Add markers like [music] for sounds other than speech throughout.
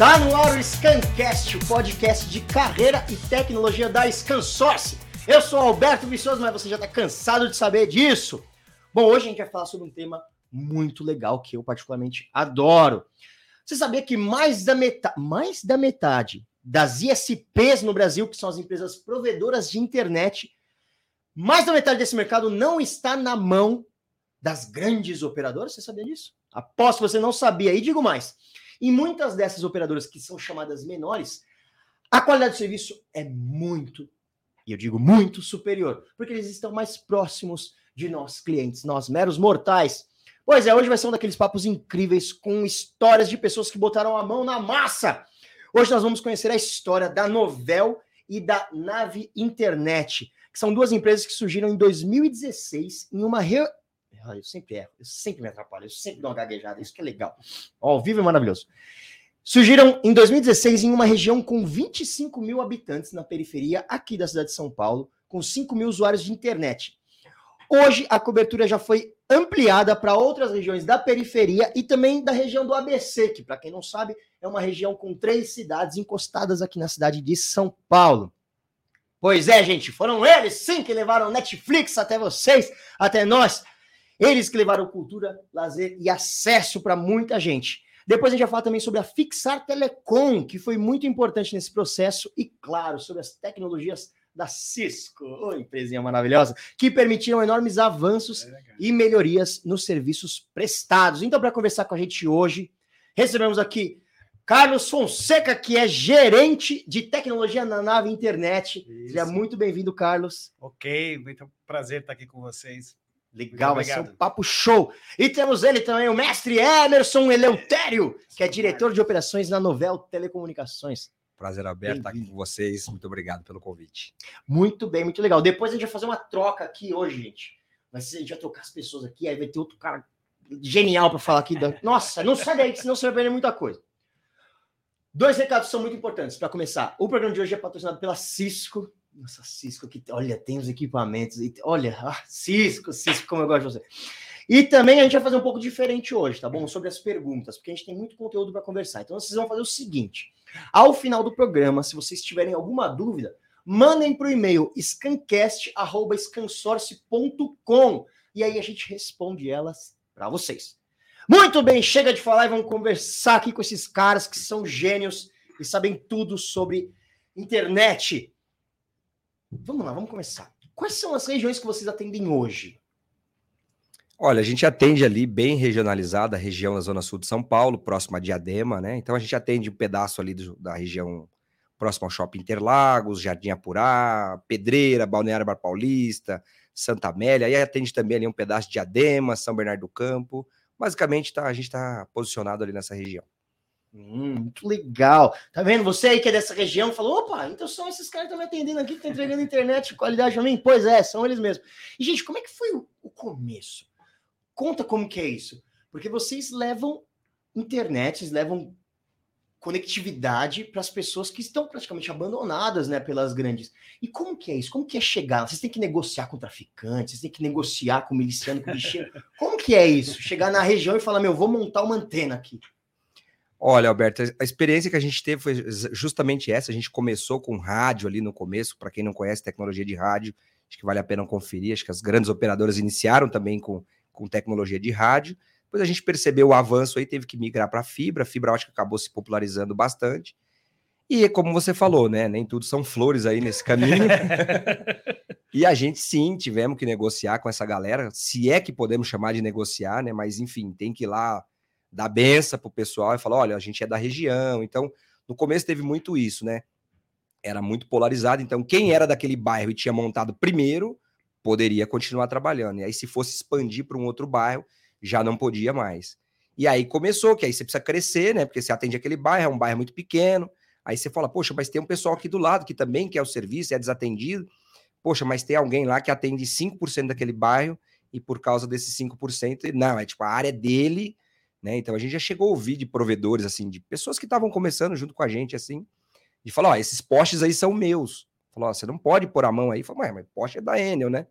Tá no ar o Scancast, o podcast de carreira e tecnologia da Scansource. Eu sou Alberto Viçoso, mas você já está cansado de saber disso. Bom, hoje a gente vai falar sobre um tema muito legal que eu particularmente adoro. Você sabia que mais da metade, mais da metade das ISPs no Brasil, que são as empresas provedoras de internet, mais da metade desse mercado não está na mão das grandes operadoras? Você sabia disso? Aposto que você não sabia. E digo mais: em muitas dessas operadoras que são chamadas menores, a qualidade do serviço é muito, e eu digo muito superior, porque eles estão mais próximos de nós, clientes, nós meros mortais. Pois é, hoje vai ser um daqueles papos incríveis com histórias de pessoas que botaram a mão na massa. Hoje nós vamos conhecer a história da Novel e da Nave Internet, que são duas empresas que surgiram em 2016 em uma re... Eu sempre erro, eu sempre me atrapalho, eu sempre dou uma gaguejada, isso que é legal. Ó, ao vivo é maravilhoso. Surgiram em 2016 em uma região com 25 mil habitantes na periferia aqui da cidade de São Paulo, com 5 mil usuários de internet. Hoje a cobertura já foi ampliada para outras regiões da periferia e também da região do ABC, que, para quem não sabe, é uma região com três cidades encostadas aqui na cidade de São Paulo. Pois é, gente, foram eles sim que levaram Netflix até vocês, até nós. Eles que levaram cultura, lazer e acesso para muita gente. Depois a gente vai falar também sobre a Fixar Telecom, que foi muito importante nesse processo, e claro, sobre as tecnologias da Cisco, oh, empresinha maravilhosa, que permitiram enormes avanços é e melhorias nos serviços prestados. Então, para conversar com a gente hoje, recebemos aqui Carlos Fonseca, que é gerente de tecnologia na nave internet. Isso. Seja muito bem-vindo, Carlos. Ok, muito prazer estar aqui com vocês. Legal, vai ser um papo show. E temos ele também, o mestre Emerson Eleutério, que é diretor de operações na Novel Telecomunicações. Prazer aberto estar aqui com vocês. Muito obrigado pelo convite. Muito bem, muito legal. Depois a gente vai fazer uma troca aqui hoje, gente. Vai ser, a gente vai trocar as pessoas aqui, aí vai ter outro cara genial para falar aqui. Da... Nossa, não sai daí, senão você vai perder muita coisa. Dois recados são muito importantes para começar. O programa de hoje é patrocinado pela Cisco. Nossa, Cisco aqui, olha, tem os equipamentos. Olha, ah, Cisco, Cisco, como eu gosto de você. E também a gente vai fazer um pouco diferente hoje, tá bom? Sobre as perguntas, porque a gente tem muito conteúdo para conversar. Então vocês vão fazer o seguinte: ao final do programa, se vocês tiverem alguma dúvida, mandem para o e-mail scancast.scansource.com e aí a gente responde elas para vocês. Muito bem, chega de falar e vamos conversar aqui com esses caras que são gênios e sabem tudo sobre internet. Vamos lá, vamos começar. Quais são as regiões que vocês atendem hoje? Olha, a gente atende ali bem regionalizada, a região da Zona Sul de São Paulo, próxima a Diadema, né? Então a gente atende um pedaço ali do, da região próxima ao Shopping Interlagos, Jardim Apurá, Pedreira, Balneário Bar Paulista, Santa Amélia, aí atende também ali um pedaço de Diadema, São Bernardo do Campo. Basicamente, tá, a gente está posicionado ali nessa região. Hum, muito legal. Tá vendo? Você aí que é dessa região falou: opa, então são esses caras que estão me atendendo aqui, que estão entregando internet de qualidade para mim? Pois é, são eles mesmos. E, gente, como é que foi o, começo? Conta como que é isso. Porque vocês levam internet, vocês levam conectividade para as pessoas que estão praticamente abandonadas, né, pelas grandes. E como que é isso? Como que é chegar? Vocês têm que negociar com traficantes, vocês têm que negociar com miliciano, com lixeiro. Como que é isso? Chegar na região e falar, meu, vou montar uma antena aqui. Olha, Alberto, a experiência que a gente teve foi justamente essa. A gente começou com rádio ali no começo. Para quem não conhece tecnologia de rádio, acho que vale a pena conferir. Acho que as grandes operadoras iniciaram também com com tecnologia de rádio. Depois a gente percebeu o avanço aí, teve que migrar para fibra. A fibra ótica acabou se popularizando bastante. E como você falou, né? Nem tudo são flores aí nesse caminho. [laughs] e a gente sim tivemos que negociar com essa galera, se é que podemos chamar de negociar, né? Mas enfim, tem que ir lá dar benção pro pessoal e falar: olha, a gente é da região. Então, no começo teve muito isso, né? Era muito polarizado. Então, quem era daquele bairro e tinha montado primeiro poderia continuar trabalhando. E aí, se fosse expandir para um outro bairro, já não podia mais. E aí começou, que aí você precisa crescer, né? Porque você atende aquele bairro, é um bairro muito pequeno. Aí você fala, poxa, mas tem um pessoal aqui do lado que também quer o serviço, é desatendido. Poxa, mas tem alguém lá que atende 5% daquele bairro e por causa desses 5%, não, é tipo a área dele, né? Então a gente já chegou a ouvir de provedores, assim, de pessoas que estavam começando junto com a gente, assim, de falar, ó, esses postes aí são meus. Falou, você não pode pôr a mão aí. Falei, mas Porsche é da Enel, né?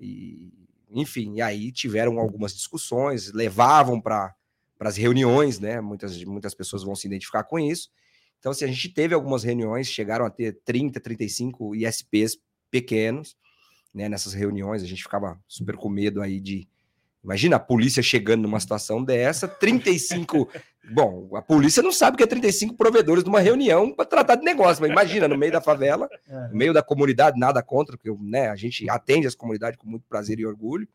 E, enfim, e aí tiveram algumas discussões, levavam para as reuniões, né? Muitas, muitas pessoas vão se identificar com isso. Então, assim, a gente teve algumas reuniões, chegaram a ter 30, 35 ISPs pequenos, né? Nessas reuniões, a gente ficava super com medo aí de. Imagina a polícia chegando numa situação dessa, 35. [laughs] Bom, a polícia não sabe que é 35 provedores numa reunião para tratar de negócio, mas imagina, no meio da favela, [laughs] no meio da comunidade, nada contra, porque né, a gente atende as comunidades com muito prazer e orgulho.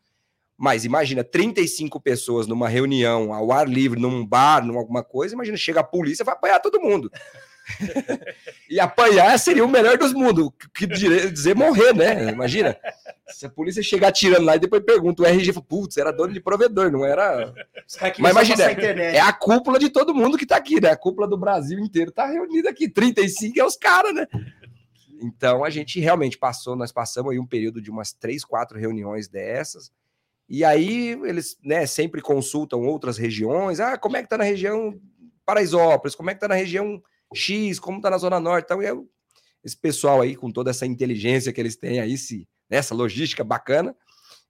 Mas imagina 35 pessoas numa reunião, ao ar livre, num bar, numa alguma coisa, imagina, chega a polícia, vai apanhar todo mundo. [laughs] e apanhar seria o melhor dos mundos, que dizer morrer, né? Imagina. Se a polícia chegar tirando lá e depois pergunta, o RG fala, putz, era dono de provedor, não era. Mas imagina, é a cúpula de todo mundo que tá aqui, né? A cúpula do Brasil inteiro tá reunida aqui. 35 é os caras, né? Então a gente realmente passou, nós passamos aí um período de umas três, quatro reuniões dessas. E aí eles né, sempre consultam outras regiões. Ah, como é que tá na região Paraisópolis? Como é que tá na região X? Como tá na Zona Norte? Então, esse pessoal aí, com toda essa inteligência que eles têm aí, se, né, essa logística bacana.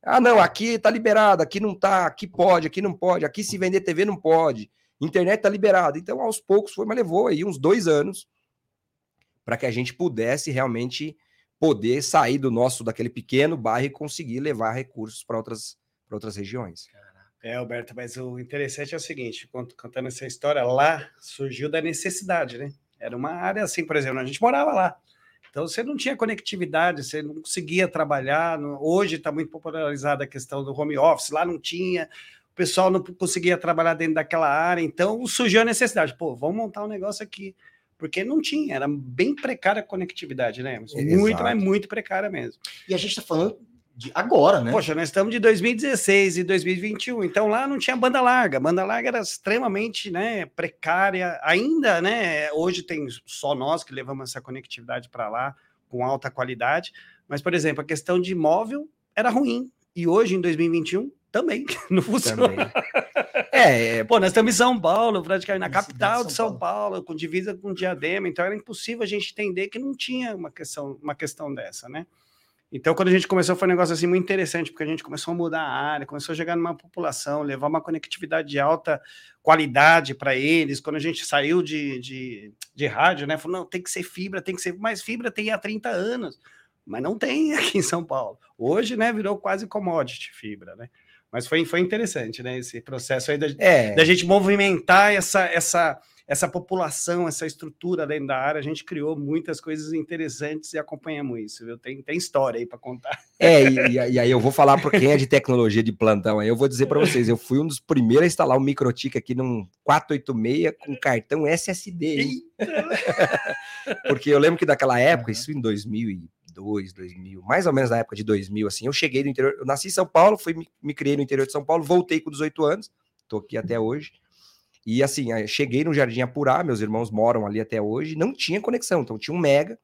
Ah, não, aqui tá liberado, aqui não tá, aqui pode, aqui não pode, aqui se vender TV não pode, internet tá liberado. Então, aos poucos foi, mas levou aí uns dois anos para que a gente pudesse realmente poder sair do nosso, daquele pequeno bairro e conseguir levar recursos para outras para outras regiões. É, Alberto, mas o interessante é o seguinte, contando essa história, lá surgiu da necessidade, né? Era uma área assim, por exemplo, a gente morava lá. Então você não tinha conectividade, você não conseguia trabalhar. Hoje está muito popularizada a questão do home office, lá não tinha, o pessoal não conseguia trabalhar dentro daquela área, então surgiu a necessidade. Pô, vamos montar um negócio aqui. Porque não tinha, era bem precária a conectividade, né? Muito, mas muito precária mesmo. E a gente está falando de agora, né? Poxa, nós estamos de 2016 e 2021, então lá não tinha banda larga. Banda larga era extremamente, né, precária. Ainda, né, hoje tem só nós que levamos essa conectividade para lá com alta qualidade, mas por exemplo, a questão de móvel era ruim e hoje em 2021 também [laughs] não funciona. Também. É, é, pô, nós estamos em São Paulo, praticamente na capital de São, São Paulo. Paulo, com divisa com Diadema, então era impossível a gente entender que não tinha uma questão, uma questão dessa, né? Então, quando a gente começou, foi um negócio assim muito interessante, porque a gente começou a mudar a área, começou a chegar numa população, levar uma conectividade de alta qualidade para eles. Quando a gente saiu de, de, de rádio, né? Falou, não, tem que ser fibra, tem que ser. Mas fibra tem há 30 anos, mas não tem [laughs] aqui em São Paulo. Hoje, né, virou quase commodity fibra, né? Mas foi, foi interessante, né? Esse processo aí da, é. da gente movimentar essa, essa essa população, essa estrutura dentro da área, a gente criou muitas coisas interessantes e acompanhamos isso, viu? Tem, tem história aí para contar. É, e, e, aí eu vou falar para quem é de tecnologia de plantão aí, eu vou dizer para vocês, eu fui um dos primeiros a instalar um microtik aqui num 486 com cartão SSD. [laughs] Porque eu lembro que daquela época, isso em 2002, 2000, mais ou menos na época de 2000, assim, eu cheguei no interior, eu nasci em São Paulo, fui, me, me criei no interior de São Paulo, voltei com 18 anos, tô aqui até hoje, e assim, cheguei no Jardim Apurá, meus irmãos moram ali até hoje, não tinha conexão, então tinha um mega.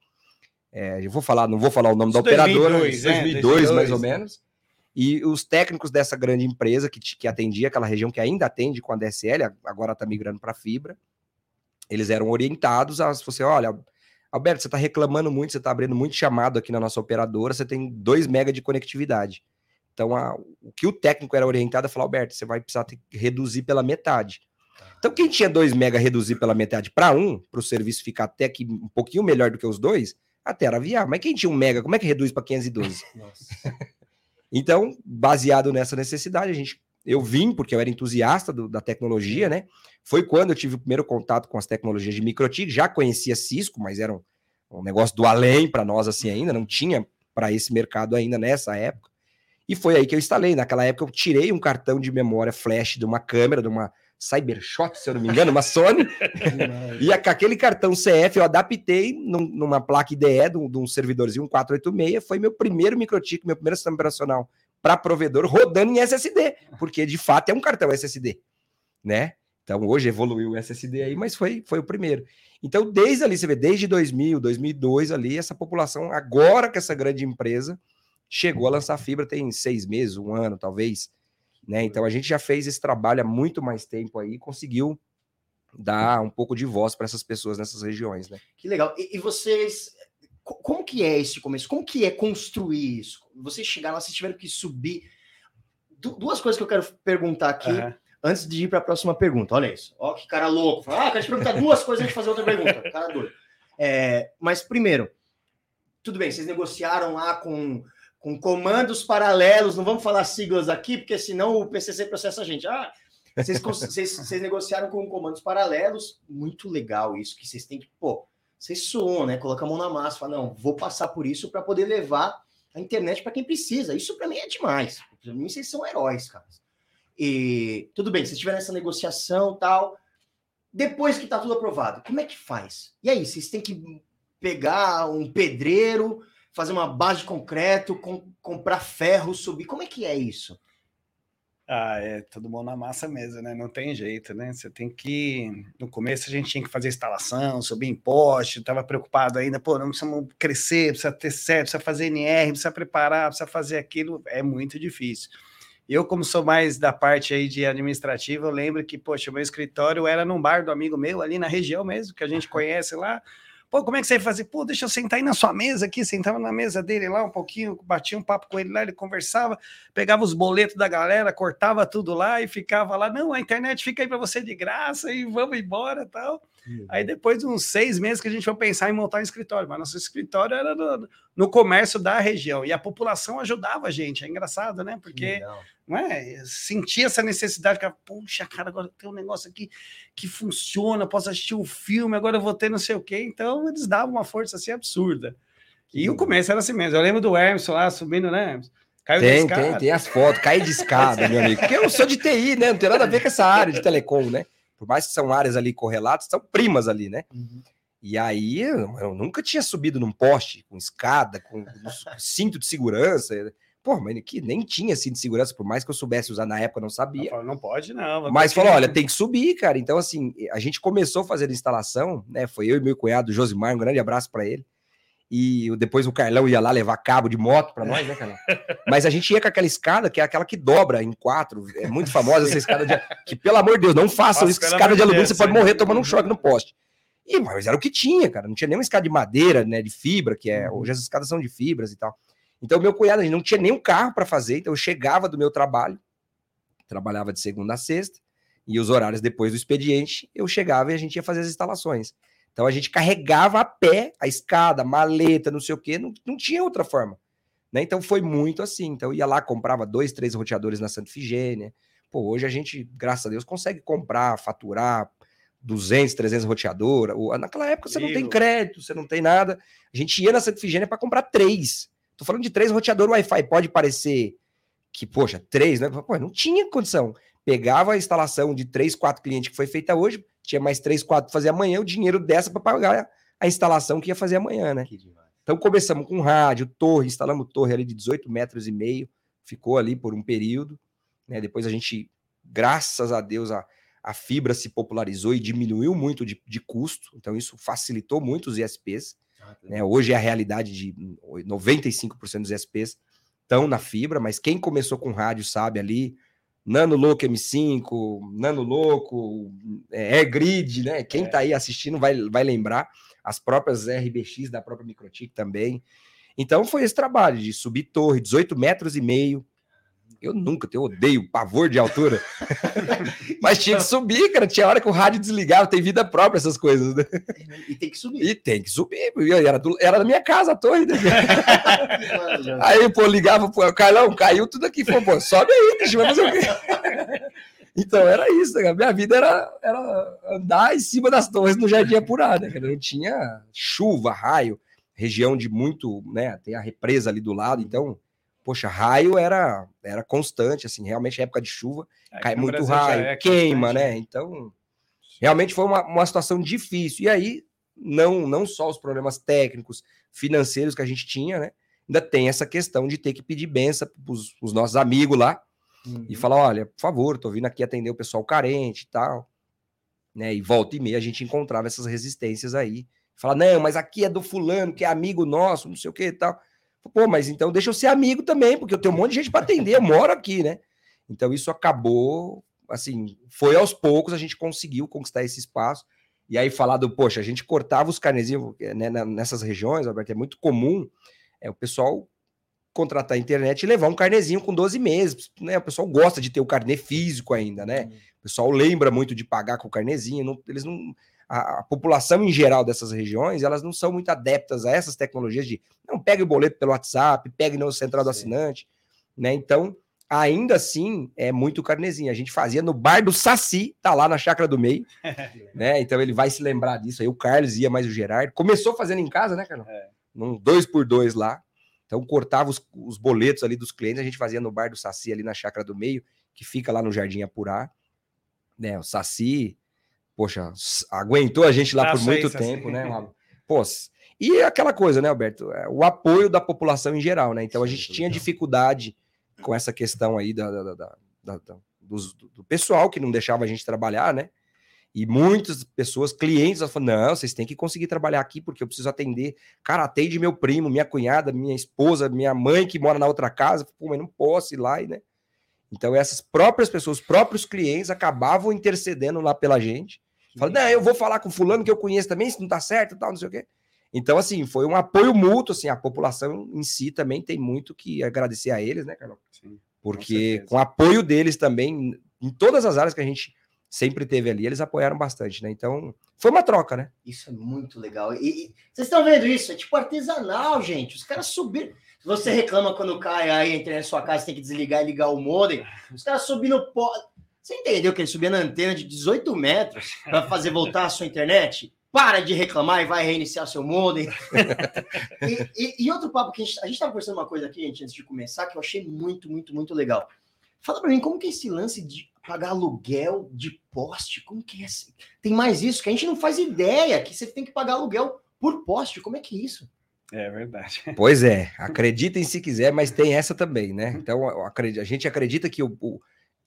É, eu vou falar, não vou falar o nome Isso da 2002, operadora, 2002, né? 2002, mais ou menos. E os técnicos dessa grande empresa que, que atendia aquela região, que ainda atende com a DSL, agora está migrando para fibra, eles eram orientados a você, olha, Alberto, você está reclamando muito, você está abrindo muito chamado aqui na nossa operadora, você tem 2 mega de conectividade. Então, a, o que o técnico era orientado a falar, Alberto, você vai precisar ter, reduzir pela metade. Então, quem tinha 2 mega reduzir pela metade para 1, um, para o serviço ficar até que um pouquinho melhor do que os dois, até era viável. Mas quem tinha 1 um mega, como é que reduz para 512? [laughs] então, baseado nessa necessidade, a gente eu vim porque eu era entusiasta do, da tecnologia, né? Foi quando eu tive o primeiro contato com as tecnologias de MikroTik, já conhecia Cisco, mas era um, um negócio do além para nós assim ainda, não tinha para esse mercado ainda nessa época. E foi aí que eu instalei. Naquela época eu tirei um cartão de memória flash de uma câmera, de uma Cybershot, se eu não me engano, uma Sony. e aquele cartão CF eu adaptei num, numa placa IDE de um, de um servidorzinho 486. Foi meu primeiro microchip, meu primeiro sistema operacional para provedor rodando em SSD, porque de fato é um cartão SSD, né? Então hoje evoluiu o SSD aí, mas foi, foi o primeiro. Então desde ali, você vê, desde 2000, 2002 ali, essa população, agora que essa grande empresa chegou a lançar fibra, tem seis meses, um ano talvez, né? Então a gente já fez esse trabalho há muito mais tempo aí e conseguiu dar um pouco de voz para essas pessoas nessas regiões, né? Que legal. E, e, vocês, como que é esse começo? Como que é construir isso? Vocês chegaram, vocês tiveram que subir. Du duas coisas que eu quero perguntar aqui. Uhum. antes de ir para a próxima pergunta, olha isso. Ó, que cara louco. Fala, ah, quero te perguntar duas coisas antes de fazer outra pergunta. Cara doido. É, mas primeiro, tudo bem, vocês negociaram lá com, com comandos paralelos, não vamos falar siglas aqui, porque senão o PCC processa a gente. Ah, vocês, [laughs] vocês, vocês negociaram com comandos paralelos, muito legal isso, que vocês têm que, pô, vocês suam, né? Coloca a mão na massa, fala, não, vou passar por isso para poder levar a internet para quem precisa. Isso para mim é demais. Para mim vocês são heróis, cara. E tudo bem, vocês tiveram essa negociação tal. Depois que tá tudo aprovado, como é que faz? E aí, vocês têm que pegar um pedreiro, fazer uma base de concreto, com, comprar ferro, subir. Como é que é isso? Ah, é todo mundo na massa mesmo, né? Não tem jeito, né? Você tem que. No começo a gente tinha que fazer instalação, subir em poste, estava preocupado ainda, pô, não precisamos crescer, precisa ter certo, precisa fazer NR, precisa preparar, precisa fazer aquilo, é muito difícil. Eu, como sou mais da parte aí de administrativa, eu lembro que, poxa, o meu escritório era num bar do amigo meu ali na região mesmo, que a gente [laughs] conhece lá. Pô, como é que você ia fazer? Pô, deixa eu sentar aí na sua mesa aqui. Sentava na mesa dele lá um pouquinho, batia um papo com ele lá, ele conversava, pegava os boletos da galera, cortava tudo lá e ficava lá. Não, a internet fica aí para você de graça e vamos embora tal. Uhum. Aí depois de uns seis meses que a gente foi pensar em montar um escritório, mas nosso escritório era no, no comércio da região e a população ajudava a gente. É engraçado, né? Porque não é? Sentia essa necessidade, que, puxa, cara, agora tem um negócio aqui que funciona, posso assistir um filme, agora eu vou ter não sei o quê. Então, eles davam uma força assim absurda. E o começo era assim mesmo. Eu lembro do Emerson lá subindo, né? Caiu tem, tem, tem as fotos, cai de escada, meu amigo. Porque eu sou de TI, né? Não tem nada a ver com essa área de telecom, né? Por mais que são áreas ali correlatas, são primas ali, né? Uhum. E aí eu nunca tinha subido num poste com escada, com cinto de segurança. Pô, mas que nem tinha assim de segurança, por mais que eu soubesse usar na época, não sabia. Não, não pode, não. Mas falou: olha, [laughs] tem que subir, cara. Então, assim, a gente começou a fazer a instalação, né? Foi eu e meu cunhado, Josimar, um grande abraço para ele. E depois o Carlão ia lá levar cabo de moto para nós, né, Carlão? Mas a gente ia com aquela escada, que é aquela que dobra em quatro. É muito famosa essa escada de. Que, pelo amor de Deus, não façam Nossa, isso, que escada de alumínio, você pode morrer tomando um choque no poste. E, mas era o que tinha, cara. Não tinha nenhuma escada de madeira, né? De fibra, que é. Uhum. Hoje as escadas são de fibras e tal. Então, meu cunhado, a gente não tinha nenhum carro para fazer, então eu chegava do meu trabalho, trabalhava de segunda a sexta, e os horários depois do expediente, eu chegava e a gente ia fazer as instalações. Então a gente carregava a pé a escada, maleta, não sei o quê, não, não tinha outra forma. Né? Então foi muito assim. Então eu ia lá, comprava dois, três roteadores na Santa Figênia. Pô, hoje a gente, graças a Deus, consegue comprar, faturar 200, 300 roteador. Naquela época você não tem crédito, você não tem nada. A gente ia na Santa Figênia para comprar três. Tô falando de três roteadores Wi-Fi. Pode parecer que, poxa, três, né? Pô, não tinha condição. Pegava a instalação de três, quatro clientes que foi feita hoje, tinha mais três, quatro para fazer amanhã, o dinheiro dessa para pagar a instalação que ia fazer amanhã, né? Então começamos com rádio, torre, instalamos torre ali de 18 metros e meio, ficou ali por um período, né? Depois a gente, graças a Deus, a, a fibra se popularizou e diminuiu muito de, de custo, então isso facilitou muito os ISPs. Né? Hoje é a realidade de 95% dos SPs estão na fibra, mas quem começou com rádio sabe ali, Nano Louco M5, Nano Louco, é, Grid, né? Quem está é. aí assistindo vai, vai lembrar, as próprias RBX da própria Microtik também. Então foi esse trabalho de subir torre, 18 metros e meio, eu nunca, eu odeio pavor de altura. [laughs] Mas tinha que subir, cara. Tinha hora que o rádio desligava, tem vida própria essas coisas. Né? E tem que subir. E tem que subir. Era, do, era da minha casa a torre. Né? [laughs] aí, pô, ligava, pô, Carlão, caiu tudo aqui. Pô, pô sobe aí, deixa eu fazer o quê? [laughs] Então era isso, né? minha vida era, era andar em cima das torres no Jardim Apurado, né? Não tinha chuva, raio, região de muito, né? Tem a represa ali do lado, então poxa, raio era, era constante, assim, realmente época de chuva, é, cai muito raio, é queima, né? Então, realmente foi uma, uma situação difícil. E aí, não, não só os problemas técnicos, financeiros que a gente tinha, né? Ainda tem essa questão de ter que pedir benção para os nossos amigos lá uhum. e falar: olha, por favor, tô vindo aqui atender o pessoal carente e tal. Né? E volta e meia a gente encontrava essas resistências aí. Fala, não, mas aqui é do fulano, que é amigo nosso, não sei o que e tal. Pô, mas então deixa eu ser amigo também, porque eu tenho um monte de gente para atender, eu moro aqui, né? Então isso acabou, assim, foi aos poucos a gente conseguiu conquistar esse espaço. E aí falar do, poxa, a gente cortava os carnezinhos né, nessas regiões, Alberto, é muito comum é, o pessoal contratar a internet e levar um carnezinho com 12 meses, né? O pessoal gosta de ter o carnê físico ainda, né? Uhum. O pessoal lembra muito de pagar com o carnezinho, não, eles não a, a, população em geral dessas regiões, elas não são muito adeptas a essas tecnologias de não pegue o boleto pelo WhatsApp, pegue no central do assinante, né? Então, ainda assim, é muito carnezinho. A gente fazia no bar do Saci, tá lá na chácara do meio, [laughs] né? Então ele vai se lembrar disso aí. O Carlos ia mais o Gerardo. Começou fazendo em casa, né, Carlos? É. Num dois por dois lá. Então cortava os, os boletos ali dos clientes, a gente fazia no bar do Saci ali na chácara do meio, que fica lá no Jardim Apurá. Né, o Saci, poxa, aguentou a gente lá ah, por muito isso, tempo, assim. né? Pô, e aquela coisa, né, Alberto? É, o apoio da população em geral, né? Então a gente tinha dificuldade com essa questão aí da, da, da, da do, do, pessoal que não deixava a gente trabalhar, né? E muitas pessoas, clientes, falaram: não, vocês têm que conseguir trabalhar aqui porque eu preciso atender. Cara, atende meu primo, minha cunhada, minha esposa, minha mãe que mora na outra casa. Pô, mas não posso ir lá, né? Então, essas próprias pessoas, os próprios clientes acabavam intercedendo lá pela gente Fala, não, eu vou falar com fulano que eu conheço também, se não tá certo, tal, não sei o quê. Então, assim, foi um apoio mútuo, assim, a população em si também tem muito que agradecer a eles, né, Carlão? Sim, Porque com, com apoio deles também, em todas as áreas que a gente sempre teve ali, eles apoiaram bastante, né? Então, foi uma troca, né? Isso é muito legal. E, e vocês estão vendo isso? É tipo artesanal, gente. Os caras subiram. Você reclama quando cai aí a internet na sua casa, tem que desligar e ligar o modem. Os caras subindo. Po... Você entendeu que ele subia na antena de 18 metros para fazer voltar a sua internet? Para de reclamar e vai reiniciar seu modem. [laughs] e, e, e, outro papo que a gente estava conversando uma coisa aqui, gente, antes de começar, que eu achei muito, muito, muito legal. Fala para mim, como que é esse lance de pagar aluguel de poste? Como que é? Tem mais isso que a gente não faz ideia que você tem que pagar aluguel por poste. Como é que é isso? É verdade. [laughs] Pois é, acreditem se quiser, mas tem essa também, né? Então a gente acredita que o, o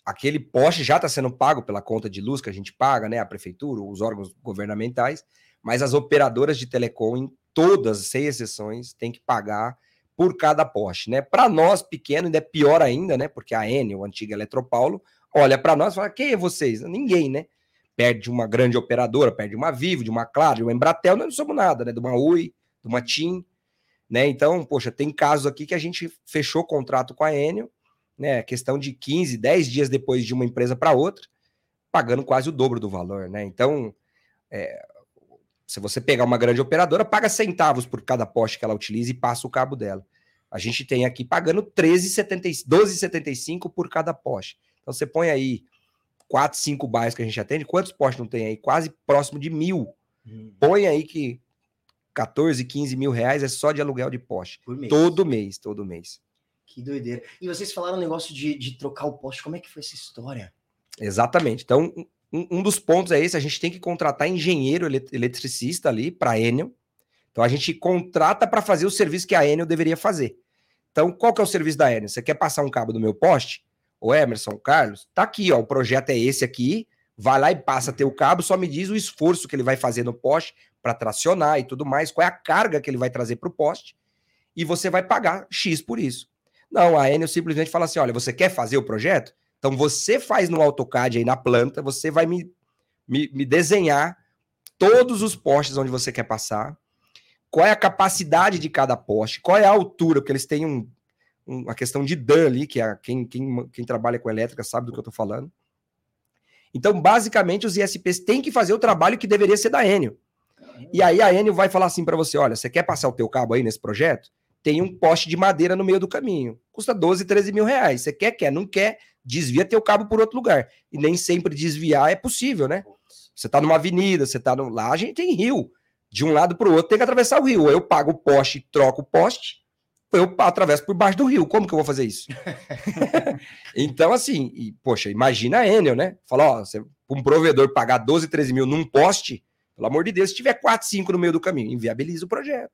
aquele poste já está sendo pago pela conta de luz que a gente paga, né? A prefeitura, os órgãos governamentais, mas as operadoras de telecom, em todas, sem exceções, têm que pagar por cada poste, né? Para nós, pequeno, ainda é pior ainda, né? Porque a Enel, a antiga Eletropaulo, olha para nós e fala: quem é vocês? Ninguém, né? Perde uma grande operadora, perde uma Vivo, de uma Claro, de uma Embratel, nós não somos nada, né? De uma Oi, de uma TIM, né? Então, poxa, tem casos aqui que a gente fechou contrato com a Enel né? Questão de 15, 10 dias depois de uma empresa para outra, pagando quase o dobro do valor, né? Então, é, se você pegar uma grande operadora, paga centavos por cada poste que ela utiliza e passa o cabo dela. A gente tem aqui pagando 12,75 por cada poste. Então você põe aí 4, 5 bairros que a gente atende, quantos postes não tem aí? Quase próximo de mil. Hum. Põe aí que 14, 15 mil reais é só de aluguel de poste. Mês. Todo mês, todo mês. Que doideira. E vocês falaram um negócio de, de trocar o poste. Como é que foi essa história? Exatamente. Então, um, um dos pontos é esse: a gente tem que contratar engenheiro eletricista ali para a Enel. Então, a gente contrata para fazer o serviço que a Enel deveria fazer. Então, qual que é o serviço da Enel? Você quer passar um cabo do meu poste? O Emerson, Carlos, tá aqui, ó. O projeto é esse aqui. Vai lá e passa teu cabo, só me diz o esforço que ele vai fazer no poste para tracionar e tudo mais, qual é a carga que ele vai trazer para o poste, e você vai pagar X por isso. Não, a Enel simplesmente fala assim: olha, você quer fazer o projeto? Então você faz no AutoCAD aí na planta, você vai me, me, me desenhar todos os postes onde você quer passar, qual é a capacidade de cada poste, qual é a altura, porque eles têm um, um, uma questão de Dan ali, que é quem, quem, quem trabalha com elétrica sabe do que eu estou falando. Então, basicamente, os ISPs têm que fazer o trabalho que deveria ser da Enel. E aí a Enel vai falar assim para você: olha, você quer passar o teu cabo aí nesse projeto? Tem um poste de madeira no meio do caminho. Custa 12, 13 mil reais. Você quer, quer, não quer, desvia teu cabo por outro lugar. E nem sempre desviar é possível, né? Você tá numa avenida, você tá no... lá, a gente tem rio. De um lado para o outro tem que atravessar o rio. Ou eu pago o poste, troco o poste, ou eu atravesso por baixo do rio. Como que eu vou fazer isso? [laughs] então, assim, e, poxa, imagina a Enel, né? Fala, ó, você, um provedor pagar 12, 13 mil num poste, pelo amor de Deus, se tiver 4, 5 no meio do caminho, inviabiliza o projeto.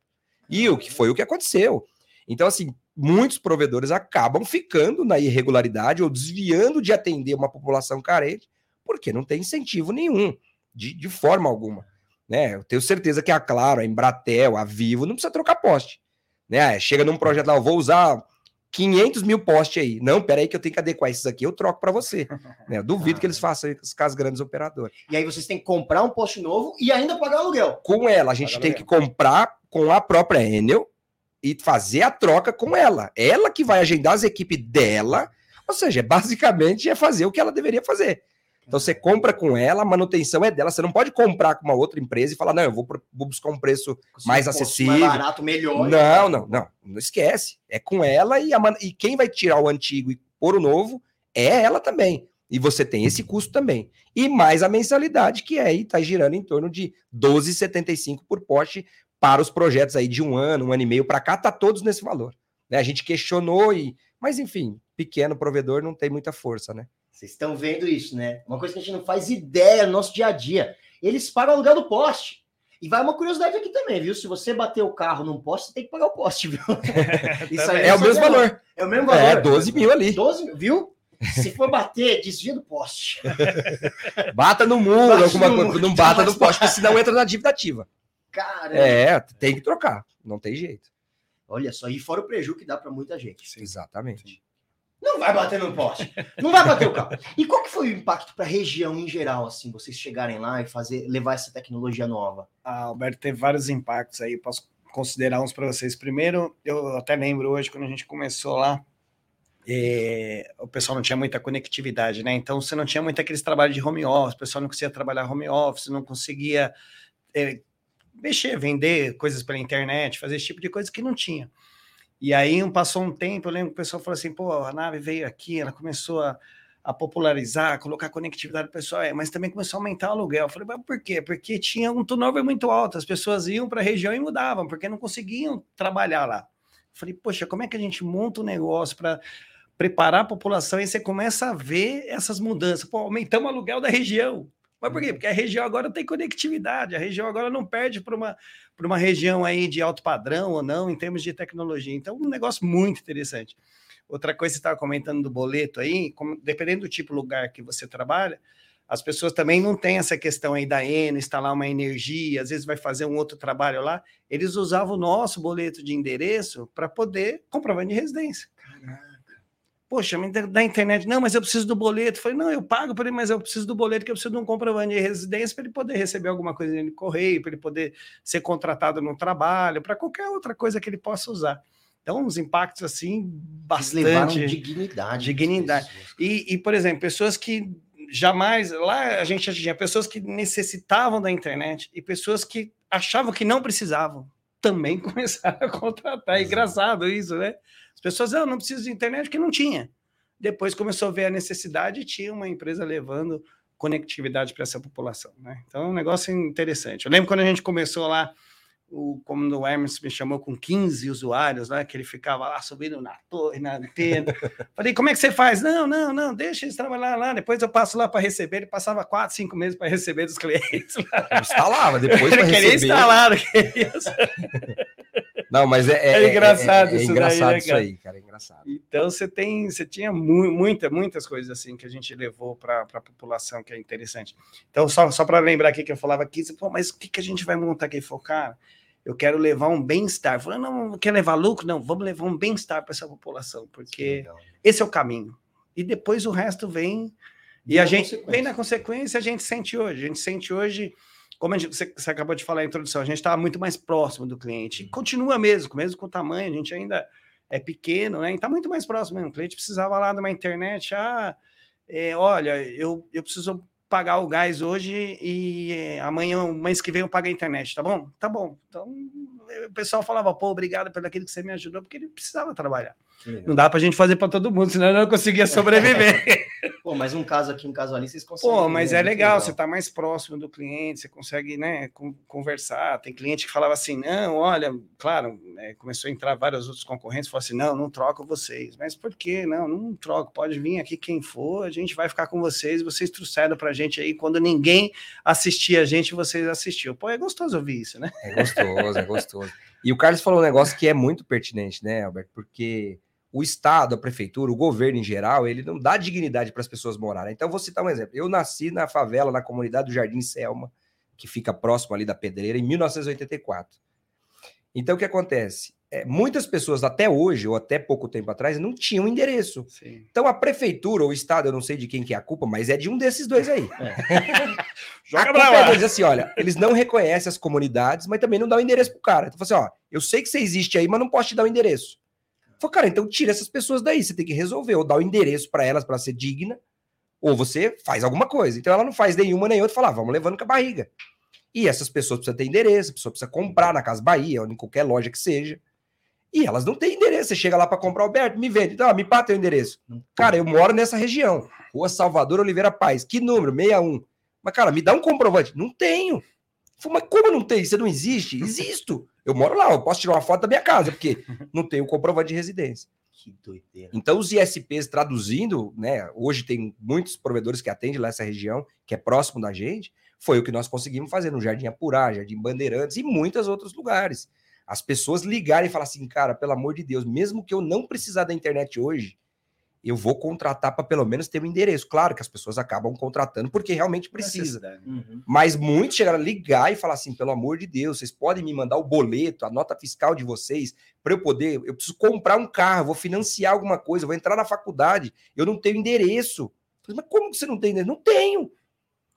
E o que foi o que aconteceu. Então, assim, muitos provedores acabam ficando na irregularidade ou desviando de atender uma população carente, porque não tem incentivo nenhum, de, de forma alguma. Né? Eu tenho certeza que a Claro, a Embratel, a Vivo não precisa trocar poste. Né? Chega num projeto lá, eu vou usar 500 mil postes aí. Não, peraí que eu tenho que adequar esses aqui, eu troco para você. né? Duvido [laughs] que eles façam isso com as grandes operadoras. E aí vocês têm que comprar um poste novo e ainda pagar aluguel. Com ela, a gente Paga tem aluguel. que comprar com a própria Enel, e fazer a troca com ela. Ela que vai agendar as equipes dela, ou seja, [laughs] basicamente é fazer o que ela deveria fazer. Então você compra com ela, a manutenção é dela. Você não pode comprar com uma outra empresa e falar, não, eu vou, vou buscar um preço mais acessível. Mais barato, melhor. Não, não, não. Não esquece. É com ela e, a, e quem vai tirar o antigo e pôr o novo é ela também. E você tem esse custo também. E mais a mensalidade, que aí está girando em torno de 12,75 por poste para os projetos aí de um ano, um ano e meio para cá, tá todos nesse valor. Né? A gente questionou, e mas enfim, pequeno provedor não tem muita força, né? Vocês estão vendo isso, né? Uma coisa que a gente não faz ideia no nosso dia a dia. Eles pagam o aluguel do poste. E vai uma curiosidade aqui também, viu? Se você bater o carro num poste, você tem que pagar o poste, viu? [laughs] Isso aí é, é o mesmo valor. É o mesmo valor. É, 12 mil ali. 12 mil, viu? Se for bater, desvia do poste. bata no muro, bate alguma no coisa. Não bata no poste, porque senão entra na dívida ativa. Cara. É, tem que trocar. Não tem jeito. Olha só, e fora o prejuízo que dá para muita gente. Sim, exatamente. Não vai bater no poste. Não vai bater o carro. E qual que foi o impacto para a região em geral, assim, vocês chegarem lá e fazer levar essa tecnologia nova? Ah, Alberto, teve vários impactos aí. Posso considerar uns para vocês. Primeiro, eu até lembro hoje, quando a gente começou lá, é, o pessoal não tinha muita conectividade, né? Então você não tinha muito aqueles trabalhos de home office, o pessoal não conseguia trabalhar home office, não conseguia é, mexer, vender coisas pela internet, fazer esse tipo de coisa que não tinha. E aí passou um tempo, eu lembro que o pessoal falou assim: pô, a nave veio aqui, ela começou a, a popularizar, colocar conectividade pessoal, é, mas também começou a aumentar o aluguel. Eu falei, mas por quê? Porque tinha um turnover muito alto, as pessoas iam para a região e mudavam, porque não conseguiam trabalhar lá. Eu falei, poxa, como é que a gente monta um negócio para preparar a população e você começa a ver essas mudanças? Pô, aumentamos o aluguel da região. Mas por quê? Porque a região agora tem conectividade, a região agora não perde para uma, uma região aí de alto padrão ou não, em termos de tecnologia. Então, um negócio muito interessante. Outra coisa que você estava comentando do boleto aí, como, dependendo do tipo de lugar que você trabalha, as pessoas também não têm essa questão aí da ENA, instalar uma energia, às vezes vai fazer um outro trabalho lá. Eles usavam o nosso boleto de endereço para poder comprovando de residência. Poxa, da internet, não, mas eu preciso do boleto. Eu falei, não, eu pago por ele, mas eu preciso do boleto, que eu preciso de um comprovante de residência para ele poder receber alguma coisa no correio, para ele poder ser contratado no trabalho, para qualquer outra coisa que ele possa usar. Então, uns impactos assim, bastante. dignidade. Dignidade. E, e, por exemplo, pessoas que jamais. Lá a gente tinha pessoas que necessitavam da internet e pessoas que achavam que não precisavam também [laughs] começaram a contratar. É engraçado isso, né? As pessoas, ah, não, preciso de internet, porque não tinha. Depois começou a ver a necessidade e tinha uma empresa levando conectividade para essa população. Né? Então é um negócio interessante. Eu lembro quando a gente começou lá, o, como o Hermes me chamou com 15 usuários, né, que ele ficava lá subindo na torre, na antena. [laughs] Falei, como é que você faz? Não, não, não, deixa eles trabalhar lá, depois eu passo lá para receber. Ele passava quatro, cinco meses para receber dos clientes. Instalava, depois para receber. Queria instalar, [laughs] queria não, mas é, é, é engraçado, é, é, é isso, engraçado daí, isso aí, cara, é engraçado. Então você tem, você tinha mu muita, muitas coisas assim que a gente levou para a população que é interessante. Então só, só para lembrar aqui que eu falava aqui, Pô, mas o que, que a gente vai montar aqui? Focar? Eu quero levar um bem-estar. Falando, não, quer levar lucro? Não, vamos levar um bem-estar para essa população, porque esse é o caminho. E depois o resto vem e, a gente vem na consequência, a gente sente hoje. A gente sente hoje como gente, você, você, acabou de falar na introdução, a gente estava muito mais próximo do cliente. E uhum. continua mesmo, mesmo com o tamanho, a gente ainda é pequeno, né? E está muito mais próximo mesmo. O cliente precisava lá de uma internet, ah, é, olha, eu, eu preciso pagar o gás hoje e é, amanhã, mês que vem eu pago a internet, tá bom? Tá bom. Então, o pessoal falava, pô, obrigado pelo aquilo que você me ajudou, porque ele precisava trabalhar. Não dá para a gente fazer para todo mundo, senão eu não conseguia sobreviver. [laughs] Pô, mas um caso aqui, um caso ali, vocês conseguem. Pô, mas é legal, legal, você está mais próximo do cliente, você consegue né, conversar. Tem cliente que falava assim: não, olha, claro, é, começou a entrar vários outros concorrentes, falou assim: não, não troco vocês. Mas por quê? Não, não troco. Pode vir aqui quem for, a gente vai ficar com vocês, vocês trouxeram para a gente aí. Quando ninguém assistia a gente, vocês assistiam. Pô, é gostoso ouvir isso, né? É gostoso, é gostoso. E o Carlos falou um negócio que é muito pertinente, né, Alberto? Porque o Estado, a prefeitura, o governo em geral, ele não dá dignidade para as pessoas morarem. Então, vou citar um exemplo. Eu nasci na favela, na comunidade do Jardim Selma, que fica próximo ali da Pedreira, em 1984. Então, o que acontece? é, muitas pessoas até hoje, ou até pouco tempo atrás, não tinham endereço. Sim. Então a prefeitura ou o Estado, eu não sei de quem que é a culpa, mas é de um desses dois aí. [laughs] [laughs] Joga a culpa é lá. deles, assim, olha, eles não reconhecem as comunidades, mas também não dão endereço pro cara. Então, assim, ó, eu sei que você existe aí, mas não posso te dar o endereço. Falei, cara, então tira essas pessoas daí, você tem que resolver, ou dar o endereço para elas para ser digna, ou você faz alguma coisa. Então ela não faz nenhuma nem outra, fala, ah, vamos levando com a barriga. E essas pessoas precisam ter endereço, a pessoa precisa comprar na Casa Bahia, ou em qualquer loja que seja. E elas não têm endereço. Você chega lá para comprar, Alberto, me vende. Então, me passa teu endereço. Cara, eu moro nessa região. Rua Salvador Oliveira Paz. Que número? 61. Mas, cara, me dá um comprovante. Não tenho. Falei, mas como não tem? Você não existe? Existo. Eu moro lá, eu posso tirar uma foto da minha casa, porque não tenho comprovante de residência. Que doideira. Então, os ISPs traduzindo, né? Hoje tem muitos provedores que atendem lá essa região, que é próximo da gente. Foi o que nós conseguimos fazer no Jardim Apurá, Jardim Bandeirantes e muitos outros lugares. As pessoas ligarem e falar assim, cara, pelo amor de Deus, mesmo que eu não precisar da internet hoje, eu vou contratar para pelo menos ter um endereço. Claro que as pessoas acabam contratando porque realmente precisa. Necessidade. Uhum. Mas muitos chegaram a ligar e falar assim: pelo amor de Deus, vocês podem me mandar o boleto, a nota fiscal de vocês, para eu poder. Eu preciso comprar um carro, vou financiar alguma coisa, vou entrar na faculdade, eu não tenho endereço. Mas como que você não tem endereço? Não tenho.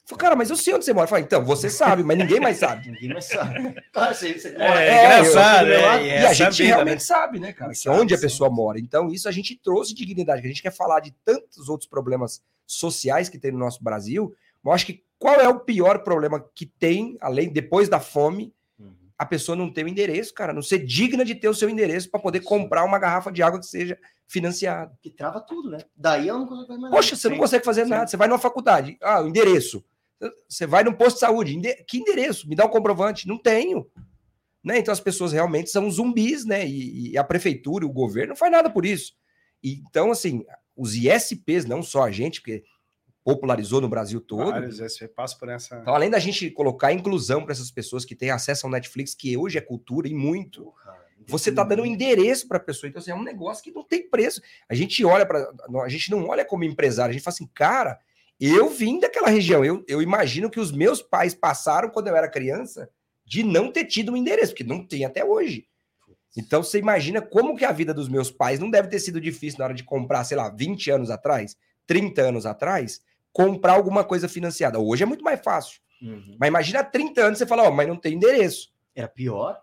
Eu falei, cara, mas eu sei onde você mora. Eu falei, então, você sabe, mas ninguém mais sabe. [laughs] Ninguém mais sabe. Claro, você, você É, É, engraçado. eu- é, e é a gente vida, realmente né? sabe, né, cara? Sabe, onde a sim. pessoa mora. Então, isso a gente trouxe dignidade, que a gente quer falar de tantos outros problemas sociais que tem no nosso Brasil. Mas eu acho que qual é o pior problema que tem, além, depois da fome, Uhum. a pessoa não ter o endereço, cara, não ser digna de ter o seu endereço para poder comprar uma garrafa de água que seja financiada. Que trava tudo, né? Daí ela não consegue fazer mais Poxa, você não Sim, consegue fazer sim. nada. Você vai numa faculdade, ah, o endereço. Você vai num posto de saúde, que endereço? Me dá um comprovante. Não tenho. Né? Então as pessoas realmente são zumbis, né? E, e a prefeitura, o governo não faz nada por isso. E, então, assim, os ISPs, não só a gente, porque popularizou no Brasil todo. Vários, passa por essa. Então, além da gente colocar inclusão para essas pessoas que têm acesso ao Netflix, que hoje é cultura e muito, você está dando um endereço para a pessoa. Então, assim, é um negócio que não tem preço. A gente olha para. A gente não olha como empresário, a gente fala assim, cara, eu vim daquela região. Eu, eu imagino que os meus pais passaram quando eu era criança de não ter tido um endereço, porque não tem até hoje. Então, você imagina como que a vida dos meus pais não deve ter sido difícil na hora de comprar, sei lá, 20 anos atrás, 30 anos atrás, comprar alguma coisa financiada. Hoje é muito mais fácil. Uhum. Mas imagina há 30 anos você fala, ó, mas não tem endereço. Era pior?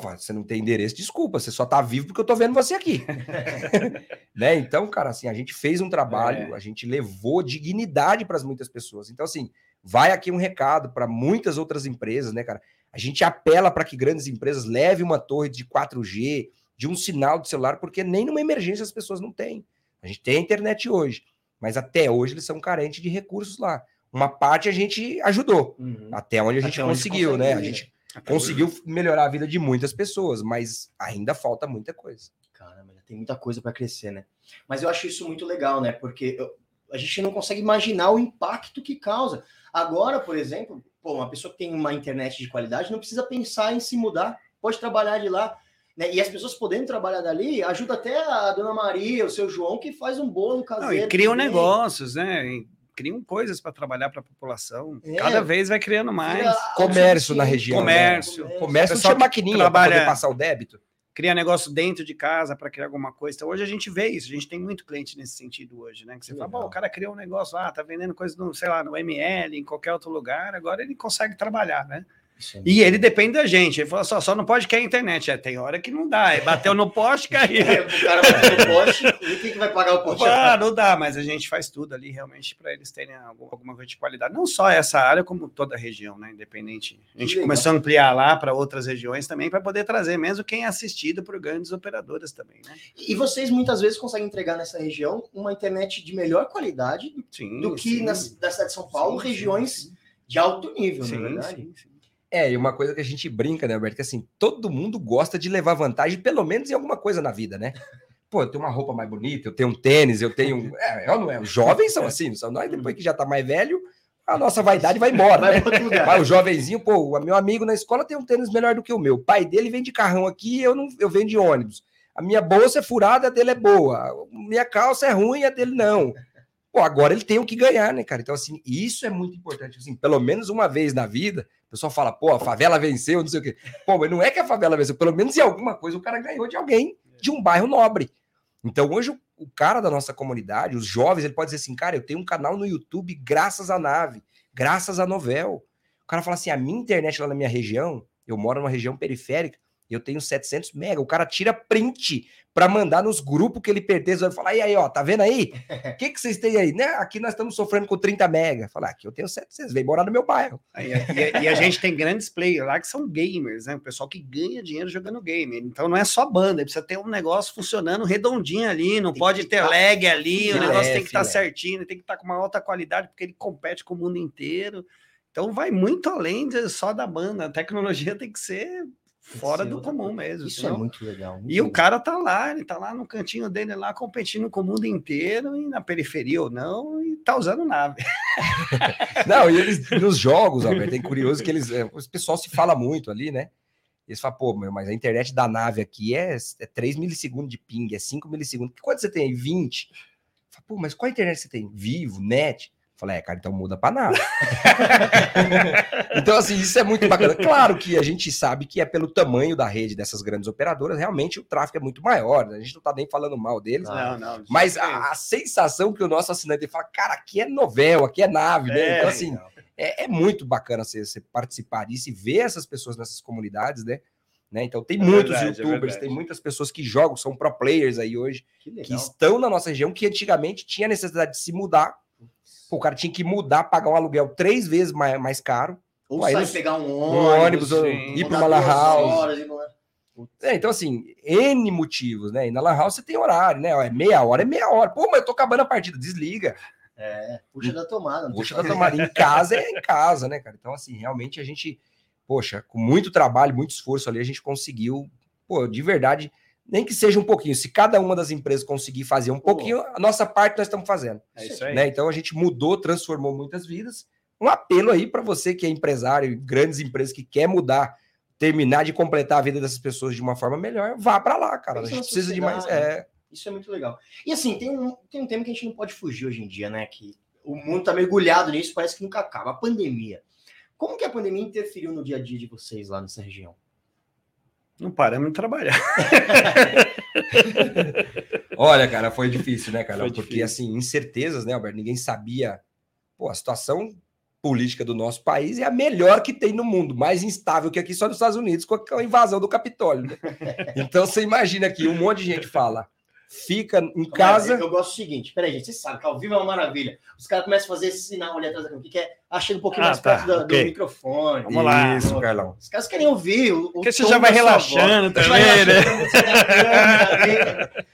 Pô, você não tem endereço, desculpa, você só tá vivo porque eu tô vendo você aqui. [laughs] né? Então, cara, assim, a gente fez um trabalho, É. a gente levou dignidade para muitas pessoas. Então, assim, vai aqui um recado para muitas outras empresas, né, cara? A gente apela para que grandes empresas levem uma torre de 4G, de um sinal de celular, porque nem numa emergência as pessoas não têm. A gente tem a internet hoje, mas até hoje eles são carentes de recursos lá. Uma parte a gente ajudou, Uhum. até onde a gente Até conseguiu, né? A gente conseguiu melhorar a vida de muitas pessoas, mas ainda falta muita coisa. Caramba, tem muita coisa para crescer, né? Mas eu acho isso muito legal, né? Porque eu- a gente não consegue imaginar o impacto que causa. Agora, por exemplo, pô, uma pessoa que tem uma internet de qualidade não precisa pensar em se mudar, pode trabalhar de lá. Né? E as pessoas podendo trabalhar dali, ajuda até a dona Maria, o seu João, que faz um bolo caseiro. Não, e criam também. negócios, né? Criam coisas para trabalhar para a população. É. Cada vez vai criando mais. Comércio na região, né? Comércio. Comércio pessoal tinha maquininha para trabalha- passar o débito. Cria negócio dentro de casa para criar alguma coisa. Então, hoje a gente vê isso. A gente tem muito cliente nesse sentido hoje, né? Que você Que fala, legal. "Bom, o cara criou um negócio lá, tá vendendo coisa no, sei lá, no ML, em qualquer outro lugar, agora ele consegue trabalhar, né? Isso é E ele depende da gente. Ele falou só, só não pode cair a internet. É, tem hora que não dá. Ele bateu no poste, caiu. [laughs] É, o cara vai ter o poste, e quem que vai pagar o poste? Ah, não dá, mas a gente faz tudo ali realmente para eles terem algum- alguma coisa de qualidade. Não só essa área, como toda a região, né? Independente. A gente legal. começou a ampliar lá para outras regiões também, para poder trazer mesmo quem é assistido por grandes operadoras também, né? E vocês muitas vezes conseguem entregar nessa região uma internet de melhor qualidade Sim. do que sim. nas, da cidade de São Paulo, Sim, regiões sim, de alto nível, sim. é Sim, verdade? sim, sim. É, e uma coisa que a gente brinca, né, Alberto? Que assim, todo mundo gosta de levar vantagem, pelo menos em alguma coisa na vida, né? [laughs] Pô, eu tenho uma roupa mais bonita, eu tenho um tênis, eu tenho. É, é ou não é? Os jovens são assim, são nós, depois que já tá mais velho, a nossa vaidade vai embora. Né? lugar. Vai, o jovenzinho, pô, o meu amigo na escola tem um tênis melhor do que o meu. O pai dele vem de carrão aqui, eu não, eu venho de ônibus. A minha bolsa é furada, a dele é boa. Minha calça é ruim, a dele não. Pô, agora ele tem o que ganhar, né, cara? Então, assim, isso é muito importante. Assim, pelo menos uma vez na vida, pessoal fala, pô, a favela venceu, não sei o quê. Pô, mas não é que a favela venceu, pelo menos em alguma coisa o cara ganhou de alguém de um bairro nobre. Então hoje o, cara da nossa comunidade, os jovens, ele pode dizer assim, cara, eu tenho um canal no YouTube graças à nave, graças à novel. O cara fala assim, a minha internet lá na minha região, eu moro numa região periférica, eu tenho 700 mega. O cara tira print para mandar nos grupos que ele pertence. Vai falar, e aí, ó, tá vendo aí? O [laughs] que, que vocês têm aí? Né? Aqui nós estamos sofrendo com 30 mega. Falar, aqui eu tenho 700, vem morar no meu bairro. E, e, e, a gente tem grandes players lá que são gamers, né? O pessoal que ganha dinheiro jogando game. Então não é só banda, precisa ter um negócio funcionando redondinho ali, não tem pode ter tá... lag ali, o negócio tem que estar tá certinho, tem que estar tá com uma alta qualidade, porque ele compete com o mundo inteiro. Então vai muito além de, só da banda. A tecnologia [laughs] tem que ser fora do comum mesmo. Isso senão... é muito legal. Muito e legal. o cara tá lá, ele tá lá no cantinho dele, lá competindo com o mundo inteiro, e na periferia ou não, e tá usando nave. [laughs] não, e eles, nos jogos, Alberto, é curioso que eles, é, o pessoal se fala muito ali, né? Eles falam, pô, meu, mas a internet da nave aqui é, é 3 milissegundos de ping, é 5 milissegundos. Quanto você tem aí? 20. Fala, pô, mas qual internet você tem? Vivo, net? Falei, é, cara, então muda para nada. [laughs] então, assim, isso é muito bacana. Claro que a gente sabe que é pelo tamanho da rede dessas grandes operadoras, realmente o tráfego é muito maior. Né? A gente não tá nem falando mal deles. Não, não. Mas a, a, sensação que o nosso assinante fala, cara, aqui é novela, aqui é nave, né? É, então, assim, é, é, muito bacana você, você, participar disso e ver essas pessoas nessas comunidades, né? né? Então tem é muitos verdade, é youtubers, é tem muitas pessoas que jogam, são pro players aí hoje, que, que estão na nossa região, que antigamente tinha necessidade de se mudar o cara tinha que mudar, pagar um aluguel três vezes mais, mais caro. Ou Pô, sai pegar um ônibus, um ônibus ir para uma lan house. É, então, assim, N motivos, né? E na Lan House você tem horário, né? É meia hora, é meia hora. Pô, mas eu tô acabando a partida, desliga. É, puxa da tomada. Puxa da tomada. Em casa é em casa, né, cara? Então, assim, realmente a gente, poxa, com muito trabalho, muito esforço ali, a gente conseguiu, pô, de verdade, nem que seja um pouquinho. Se cada uma das empresas conseguir fazer um pouquinho, a nossa parte nós estamos fazendo. É isso aí. Né? Então a gente mudou, transformou muitas vidas. Um apelo aí para você que é empresário, grandes empresas que quer mudar, terminar de completar a vida dessas pessoas de uma forma melhor, vá para lá, cara. a gente precisa de mais. É... Isso é muito legal. E assim, tem um, tem um tema que a gente não pode fugir hoje em dia, né? Que o mundo está mergulhado nisso, parece que nunca acaba. A pandemia. Como que a pandemia interferiu no dia a dia de vocês lá nessa região? Não paramos de trabalhar. [laughs] Olha, cara, foi difícil, né, cara? Foi Porque, difícil. assim, incertezas, né, Alberto? Ninguém sabia. Pô, a situação política do nosso país é a melhor que tem no mundo, mais instável que aqui só nos Estados Unidos com a invasão do Capitólio. Né? [laughs] Então você imagina que um monte de gente fala: fica em casa. eu gosto do seguinte: peraí, gente, você sabe que ao vivo é uma maravilha. Os caras começam a fazer esse sinal ali atrás da que é achando um pouquinho ah, mais tá, perto do, okay. do, microfone. Vamos lá. Isso, Carlão. Os caras querem ouvir. O, Porque você já vai relaxando também, né?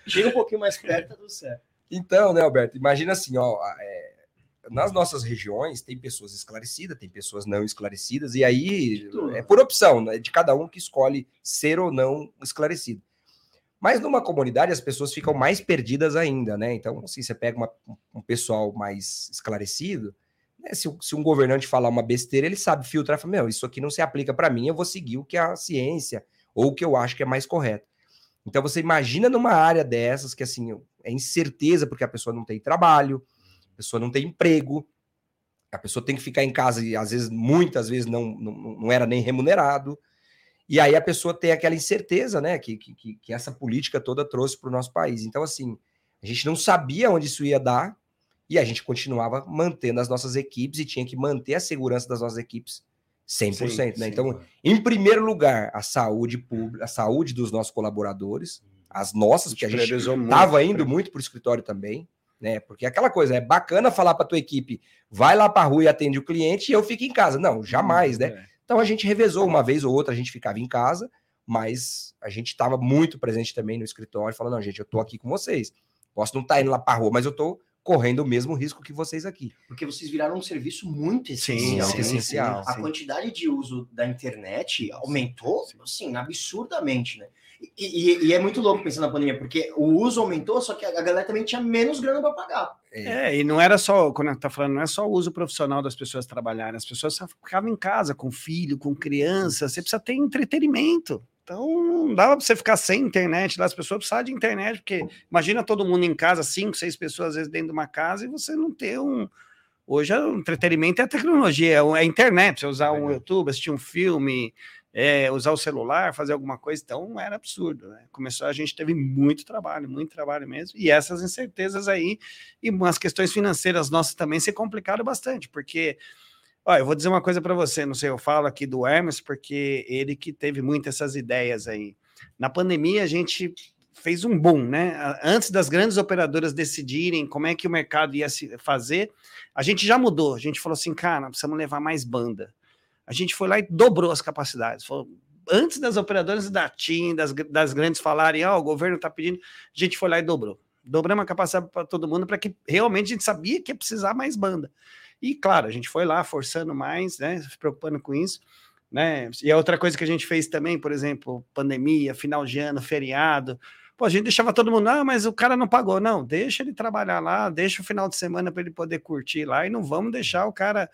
Chega um pouquinho mais perto, tá tudo certo. Então, né, Alberto? Imagina assim, ó. É, nas nossas regiões tem pessoas esclarecidas, tem pessoas não esclarecidas, e aí é por opção, né, de cada um que escolhe ser ou não esclarecido. Mas numa comunidade as pessoas ficam mais perdidas ainda, né? Então, assim, você pega uma, um pessoal mais esclarecido, né? se, se, um governante falar uma besteira, ele sabe filtrar, fala, meu, isso aqui não se aplica para mim, eu vou seguir o que é a ciência ou o que eu acho que é mais correto. Então, você imagina numa área dessas que, assim, é incerteza porque a pessoa não tem trabalho, a pessoa não tem emprego, a pessoa tem que ficar em casa e, às vezes, muitas vezes não, não, não era nem remunerado, e aí a pessoa tem aquela incerteza, né, que, que, que essa política toda trouxe para o nosso país. Então, assim, a gente não sabia onde isso ia dar e a gente continuava mantendo as nossas equipes e tinha que manter a segurança das nossas equipes 100%, sim, né? Sim, então, em primeiro lugar, a saúde pública, a saúde dos nossos colaboradores, as nossas, que a gente estava indo muito para o escritório também, né? Porque aquela coisa, é bacana falar para tua equipe, vai lá para a rua e atende o cliente e eu fico em casa. Não, jamais, né? É. Então a gente revezou uma vez ou outra, a gente ficava em casa, mas a gente estava muito presente também no escritório, falando: não, gente, eu estou aqui com vocês. Posso não estar tá indo lá para rua, mas eu estou correndo o mesmo risco que vocês aqui. Porque vocês viraram um serviço muito essencial. Sim, essencial. A sim. quantidade de uso da internet aumentou, assim, absurdamente, né? E, e, e, é muito louco pensando na pandemia, porque o uso aumentou, só que a galera também tinha menos grana para pagar. É. é, e não era só, quando a gente tá falando, não é só o uso profissional das pessoas trabalharem, as pessoas ficavam em casa com filho, com criança, você precisa ter entretenimento. Então, não dava para você ficar sem internet lá, as pessoas precisam de internet, porque imagina todo mundo em casa, cinco, seis pessoas às vezes dentro de uma casa, e você não ter um, Hoje o entretenimento é a tecnologia, é a internet, você usar um YouTube, assistir um filme, é, usar o celular, fazer alguma coisa, então era absurdo. Né? Começou, a gente teve muito trabalho, muito trabalho mesmo, e essas incertezas aí, e as questões financeiras nossas também se complicaram bastante, porque, ó, eu vou dizer uma coisa para você, não sei, eu falo aqui do Hermes, porque ele que teve muitas essas ideias aí. Na pandemia, a gente fez um boom, né? Antes das grandes operadoras decidirem como é que o mercado ia se fazer, a gente já mudou. A gente falou assim, cara, precisamos levar mais banda. A gente foi lá e dobrou as capacidades. Falou, antes das operadoras da TIM, das, das grandes falarem, ó, oh, o governo está pedindo, a gente foi lá e dobrou. Dobramos a capacidade para todo mundo para que realmente a gente sabia que ia precisar mais banda. E claro, a gente foi lá forçando mais, né? Se preocupando com isso. Né? E a outra coisa que a gente fez também, por exemplo, pandemia, final de ano, feriado, Pô, a gente deixava todo mundo, ah, mas o cara não pagou. Não, deixa ele trabalhar lá, deixa o final de semana para ele poder curtir lá e não vamos deixar o cara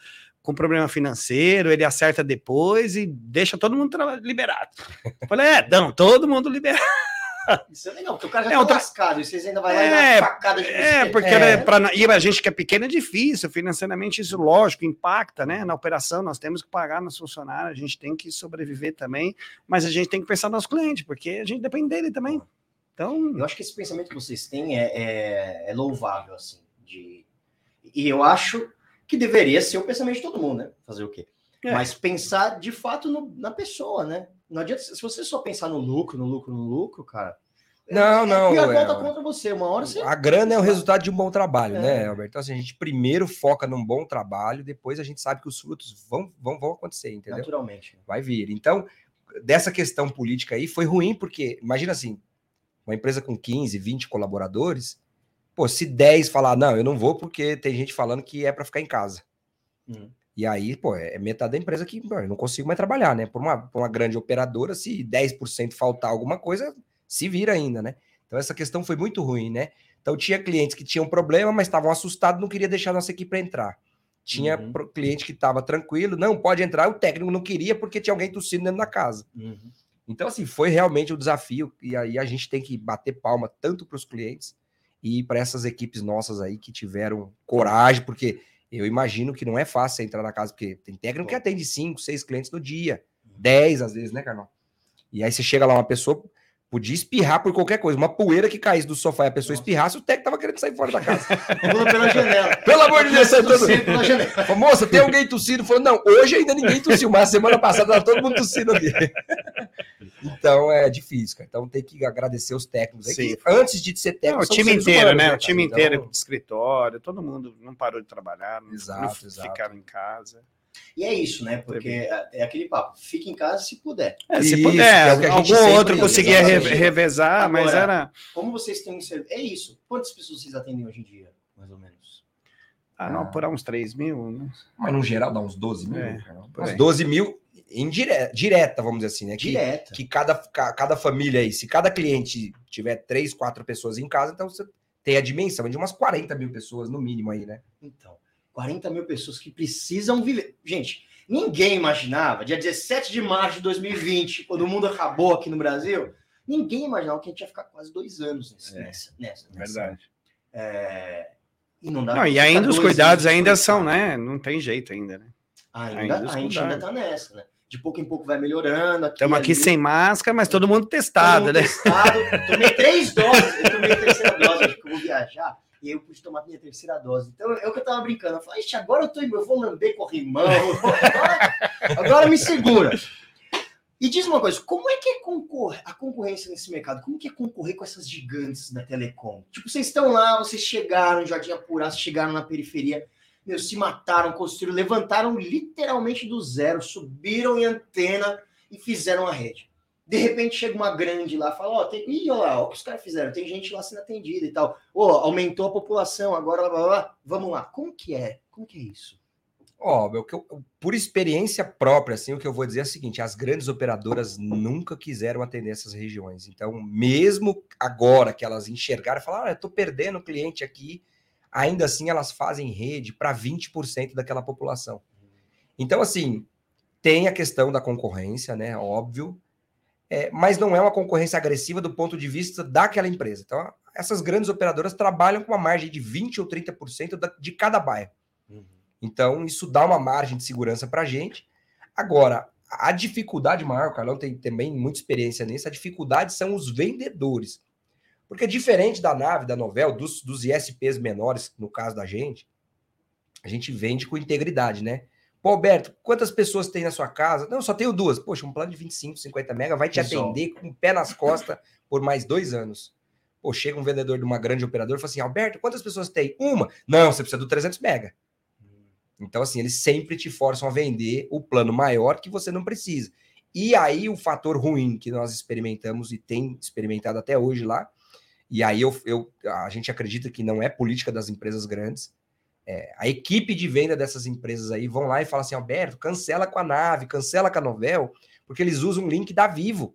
com problema financeiro, ele acerta depois e deixa todo mundo liberado. Eu falei, é, não, todo mundo liberado. [laughs] Isso é legal, porque o cara já é, tá outra... lascado e vocês ainda vai é, facada de É, porque é. Pra, e a gente que é pequeno é difícil, financeiramente isso, lógico, impacta, né? Na operação, nós temos que pagar nos funcionários, a gente tem que sobreviver também, mas a gente tem que pensar nos clientes, porque a gente depende dele também. Então, eu acho que esse pensamento que vocês têm é, é, é louvável, assim. De... E eu acho que deveria ser o pensamento de todo mundo, né? Fazer o quê? É. Mas pensar de fato no, na pessoa, né? Não adianta, se você só pensar no lucro, no lucro, no lucro, cara. Não, é, não. E a volta contra você. Uma hora você. A grana é o resultado de um bom trabalho, né, é. Alberto? Então, assim, a gente primeiro foca num bom trabalho, depois a gente sabe que os frutos vão, vão, vão acontecer, entendeu? Naturalmente. Vai vir. Então, dessa questão política aí, foi ruim, porque, imagina assim, uma empresa com 15, 20 colaboradores, pô, se 10 falar, não, eu não vou porque tem gente falando que é para ficar em casa. Uhum. E aí, pô, é metade da empresa que pô, eu não consigo mais trabalhar, né? Por uma, por uma grande operadora, se 10% faltar alguma coisa, se vira ainda, né? Então essa questão foi muito ruim, né? Então tinha clientes que tinham problema, mas estavam assustados, não queria deixar nossa equipe entrar. Tinha uhum. cliente que estava tranquilo, não pode entrar, o técnico não queria porque tinha alguém tossindo dentro da casa. Uhum. Então, assim, foi realmente um desafio, e aí a gente tem que bater palma tanto para os clientes e para essas equipes nossas aí que tiveram coragem, porque eu imagino que não é fácil entrar na casa, porque tem técnico que atende cinco, seis clientes no dia, dez às vezes, né, Carnal? E aí você chega lá, uma pessoa podia espirrar por qualquer coisa, uma poeira que caísse do sofá e a pessoa Nossa. espirrasse, o técnico tava querendo sair fora da casa. [laughs] Pula pela janela. Pelo amor de Deus, todo mundo. Moça, tem alguém tossindo? Falou, não, hoje ainda ninguém tossiu, mas semana passada tava todo mundo tossindo ali. [laughs] Então é difícil, cara. Então tem que agradecer os técnicos aí, antes de ser técnico. Não, o time inteiro, humanos, né? né o time então... inteiro de escritório, todo mundo não parou de trabalhar, não, exato, não exato. ficaram em casa. E é isso, né? Porque é, é aquele papo, fique em casa se puder. É, se isso, puder, é algum outro conseguia revezar, Agora, mas era. Como vocês têm. É isso. Quantas pessoas vocês atendem hoje em dia, mais ou menos? Ah, não, por uns 3 mil. Né? Mas no geral dá uns 12 mil. É, uns 12 mil indireta, direta, vamos dizer assim, né? Que, direta. Que cada, cada família aí, se cada cliente tiver três, quatro pessoas em casa, então você tem a dimensão de umas 40 mil pessoas no mínimo aí, né? Então, 40 mil pessoas que precisam viver. Gente, ninguém imaginava, dia 17 de março de 2020, quando o mundo acabou aqui no Brasil, ninguém imaginava que a gente ia ficar quase dois anos nessa. É, nessa, nessa, verdade. É, e não dá não, e ainda os cuidados ainda são, né? Não tem jeito ainda, né? Ainda, ainda a gente ainda tá nessa, né? de pouco em pouco vai melhorando. Estamos aqui, sem máscara, mas todo mundo testado, todo mundo né? Testado. Tomei três doses, eu tomei a terceira dose, acho que eu vou viajar, e eu pude tomar minha terceira dose. Então é o que eu tava brincando. Eu falei, agora eu, tô, eu vou lamber corrimão, agora, agora me segura. E diz uma coisa, como é que é concor a concorrência nesse mercado? Como que é concorrer com essas gigantes da telecom? Tipo, vocês estão lá, vocês chegaram em Jardim Apurado, chegaram na periferia, meu, se mataram, construíram, levantaram literalmente do zero, subiram em antena e fizeram a rede. De repente chega uma grande lá, fala, ó, oh, tem... Ih, olha lá, o que os caras fizeram, tem gente lá sendo atendida e tal. Ó, oh, aumentou a população, agora blá, blá, blá. vamos lá. Como que é? Como que é isso? Ó, oh, por experiência própria, assim, o que eu vou dizer é o seguinte: as grandes operadoras nunca quiseram atender essas regiões. Então, mesmo agora que elas enxergaram, falaram, ah, eu tô perdendo cliente aqui, ainda assim elas fazem rede para 20% daquela população. Então, assim, tem a questão da concorrência, né? Óbvio, é, mas não é uma concorrência agressiva do ponto de vista daquela empresa. Então, essas grandes operadoras trabalham com uma margem de 20% ou 30% da, de cada bairro. Uhum. Então, isso dá uma margem de segurança para a gente. Agora, a dificuldade maior, o Carlão tem também muita experiência nisso, a dificuldade são os vendedores. Porque diferente da nave, da novel, dos, dos ISPs menores, no caso da gente, a gente vende com integridade, né? Pô, Alberto, quantas pessoas tem na sua casa? Não, só tenho duas. Poxa, um plano de 25, 50 mega vai te atender com o pé nas costas por mais dois anos. Pô, chega um vendedor de uma grande operadora e fala assim, Alberto, quantas pessoas tem? Uma. Não, você precisa do 300 mega. Então, assim, eles sempre te forçam a vender o plano maior que você não precisa. E aí, o fator ruim que nós experimentamos e tem experimentado até hoje lá, e aí eu, eu a gente acredita que não é política das empresas grandes, é, a equipe de venda dessas empresas aí vão lá e falam assim: Alberto, cancela com a nave, cancela com a Novel, porque eles usam um link da Vivo.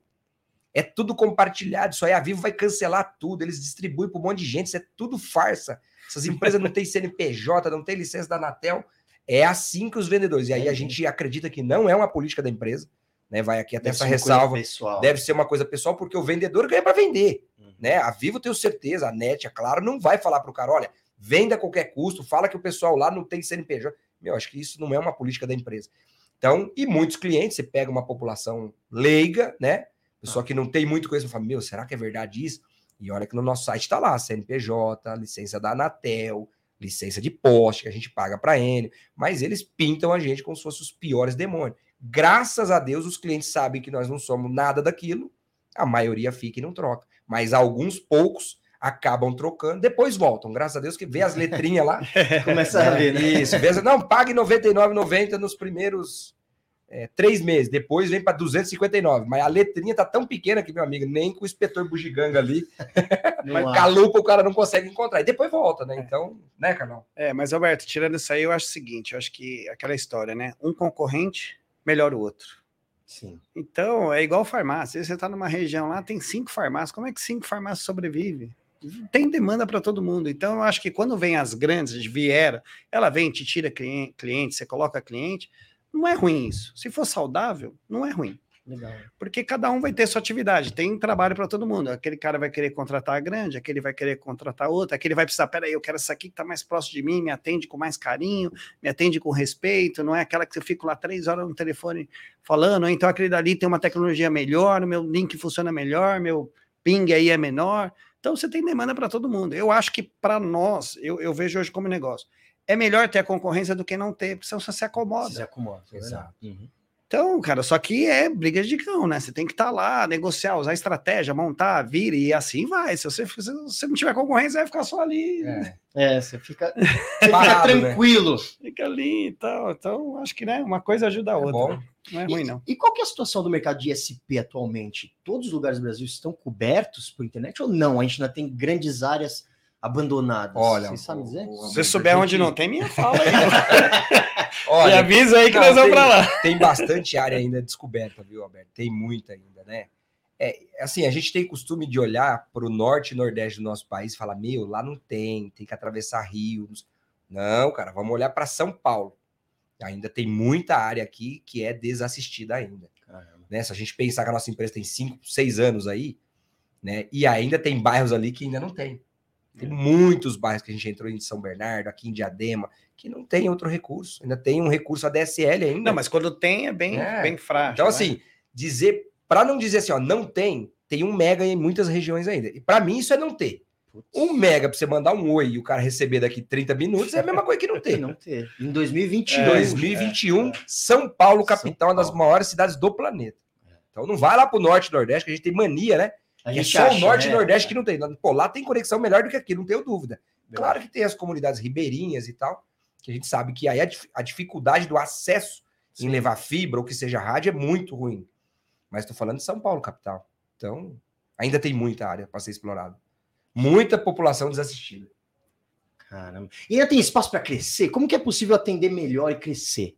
É tudo compartilhado. Isso aí a Vivo vai cancelar tudo. Eles distribuem para um monte de gente. Isso é tudo farsa. Essas empresas não têm CNPJ, não têm licença da Anatel. É assim que os vendedores. E aí a gente acredita que não é uma política da empresa. Né, vai aqui até deve essa ressalva. Deve ser uma coisa pessoal, porque o vendedor ganha para vender. Uhum. Né? A Vivo, tenho certeza, a NET, é claro, não vai falar para o cara: olha, venda a qualquer custo, fala que o pessoal lá não tem CNPJ. Meu, acho que isso não é uma política da empresa. Então, e muitos clientes, você pega uma população leiga, né? Pessoa que não tem muito conhecimento, fala, meu, será que é verdade isso? E olha que no nosso site está lá, CNPJ, licença da Anatel, licença de poste, que a gente paga para N, mas eles pintam a gente como se fossem os piores demônios. Graças a Deus, os clientes sabem que nós não somos nada daquilo, a maioria fica e não troca. Mas alguns poucos acabam trocando, depois voltam. Graças a Deus que vê as letrinhas lá. [laughs] Começa a ver, né? Isso, vê, não, pague R$ 99,90 nos primeiros é, três meses, depois vem para 259. Mas a letrinha tá tão pequena que, meu amigo, nem com o inspetor bugiganga ali, [laughs] [laughs] calupa o cara não consegue encontrar. E depois volta, né? Então, né, Carlão? É, mas Alberto, tirando isso aí, eu acho o seguinte: eu acho que aquela história, né? Um concorrente melhora o outro. Sim. Então, é igual farmácia. Você está numa região lá, tem cinco farmácias. Como é que cinco farmácias sobrevivem? Tem demanda para todo mundo. Então, eu acho que quando vem as grandes, vieram, ela vem, te tira cliente, cliente, você coloca cliente, não é ruim isso. Se for saudável, não é ruim. Legal. Porque cada um vai ter sua atividade, tem trabalho para todo mundo. Aquele cara vai querer contratar a grande, aquele vai querer contratar outra, aquele vai precisar, peraí, eu quero essa aqui que está mais próximo de mim, me atende com mais carinho, me atende com respeito, não é aquela que eu fico lá três horas no telefone falando, então aquele dali tem uma tecnologia melhor, meu link funciona melhor, meu ping aí é menor. Então você tem demanda para todo mundo. Eu acho que para nós, eu, eu, vejo hoje como negócio, é melhor ter a concorrência do que não ter, porque senão você se acomoda. Se acomoda, é exato. Uhum. Então, cara, só que é briga de cão, né? Você tem que estar tá lá, negociar, usar estratégia, montar, vir e assim vai. Se você, se você não tiver concorrência, vai ficar só ali. É, é você fica, [laughs] você Parado, fica né? tranquilo. Né? Fica ali e tal. Então, acho que né, uma coisa ajuda a é outra. É não é ruim, não. E, e qual é a situação do mercado de ISP atualmente? Todos os lugares do Brasil estão cobertos por internet ou não? A gente ainda tem grandes áreas abandonadas. Olha, você sabe dizer? Se você souber onde não tem, me [laughs] fala aí. Olha, me avisa aí que não, nós vamos para lá. Tem bastante área ainda descoberta, viu, Alberto? Tem muita ainda, né? É, assim, a gente tem costume de olhar para o norte e nordeste do nosso país e falar, meu, lá não tem, tem que atravessar rios. Não, cara, vamos olhar para São Paulo. Ainda tem muita área aqui que é desassistida ainda. Né? Se a gente pensar que a nossa empresa tem 5, 6 anos aí, né? E ainda tem bairros ali que ainda não tem. Tem é. muitos bairros que a gente entrou em São Bernardo, aqui em Diadema, que não tem outro recurso. Ainda tem um recurso ADSL ainda. Não, mas quando tem é bem, é. bem frágil. Então, né? assim, dizer, para não dizer assim, ó, não tem, tem um mega em muitas regiões ainda. E para mim isso é não ter. Um mega para você mandar um oi e o cara receber daqui 30 minutos é a mesma coisa que não [laughs] ter. Não ter. Em 2021. É, 2021, é, é. São Paulo, capital, São Paulo. uma das maiores cidades do planeta. Então não vai lá para o norte e nordeste, que a gente tem mania, né? A gente é só acha, o norte né? e nordeste que não tem. Pô, lá tem conexão melhor do que aqui, não tenho dúvida. Claro que tem as comunidades ribeirinhas e tal, que a gente sabe que aí a, a dificuldade do acesso Sim. em levar fibra ou que seja rádio é muito ruim. Mas estou falando de São Paulo, capital. Então, ainda tem muita área para ser explorada muita população desassistida. Caramba. E ainda tem espaço para crescer? Como que é possível atender melhor e crescer?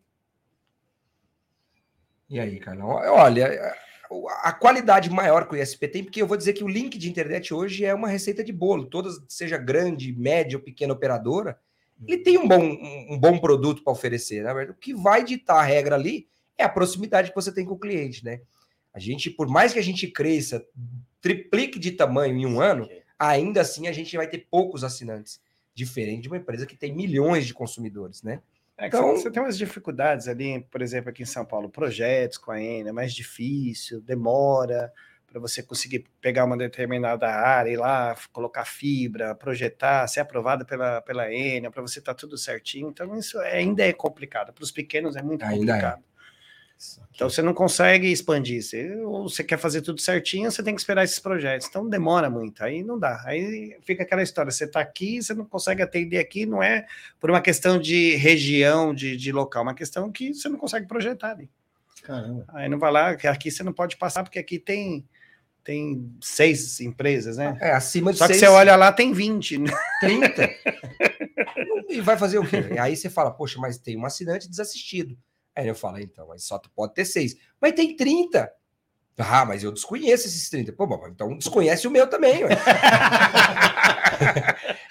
E aí, Carlão? Olha, a qualidade maior que o ISP tem, porque eu vou dizer que o link de internet hoje é uma receita de bolo. Todas, seja grande, média ou pequena operadora, ele tem um bom, um, bom produto para oferecer. Né? O que vai ditar a regra ali é a proximidade que você tem com o cliente, né? A gente, por mais que a gente cresça, triplique de tamanho em um ano, ainda assim a gente vai ter poucos assinantes, diferente de uma empresa que tem milhões de consumidores, né? É então, você tem umas dificuldades ali, por exemplo, aqui em São Paulo, projetos com a N é mais difícil, demora para você conseguir pegar uma determinada área e lá colocar fibra, projetar, ser aprovada pela, pela Enel, para você estar tá tudo certinho. Então, isso ainda é complicado. Para os pequenos é muito ainda é. complicado. É. Então você não consegue expandir. Você, ou você quer fazer tudo certinho, você tem que esperar esses projetos. Então demora muito, aí não dá. Aí fica aquela história: você está aqui, você não consegue atender aqui, não é por uma questão de região, de, de local, uma questão que você não consegue projetar ali. Caramba. Aí não vai lá, aqui você não pode passar, porque aqui tem tem seis empresas, né? É, acima de Só seis... que você olha lá, tem 20. Né? 30. [laughs] e vai fazer o quê? Aí você fala, poxa, mas tem um assinante desassistido. Aí eu falo, então, mas só tu pode ter seis. Mas tem 30. Ah, mas eu desconheço esses 30. Pô, bom, então desconhece o meu também. [laughs]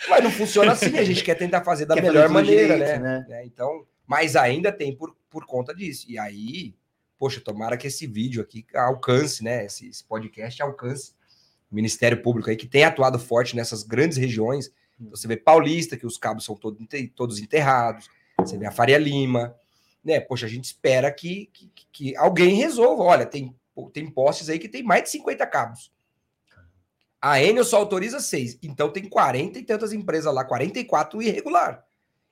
mas não funciona assim, a gente quer tentar fazer da quer melhor maneira, direito, né? né? Então, mas ainda tem por, por conta disso. E aí, poxa, tomara que esse vídeo aqui alcance, né? Esse, esse podcast alcance o Ministério Público aí, que tem atuado forte nessas grandes regiões. Então, você vê Paulista, que os cabos são todo, todos enterrados. Você vê a Faria Lima, né? Poxa, a gente espera que, que, que alguém resolva. Olha, tem, tem postes aí que tem mais de 50 cabos. A Enel só autoriza seis. Então tem 40 e tantas empresas lá, 44 irregular.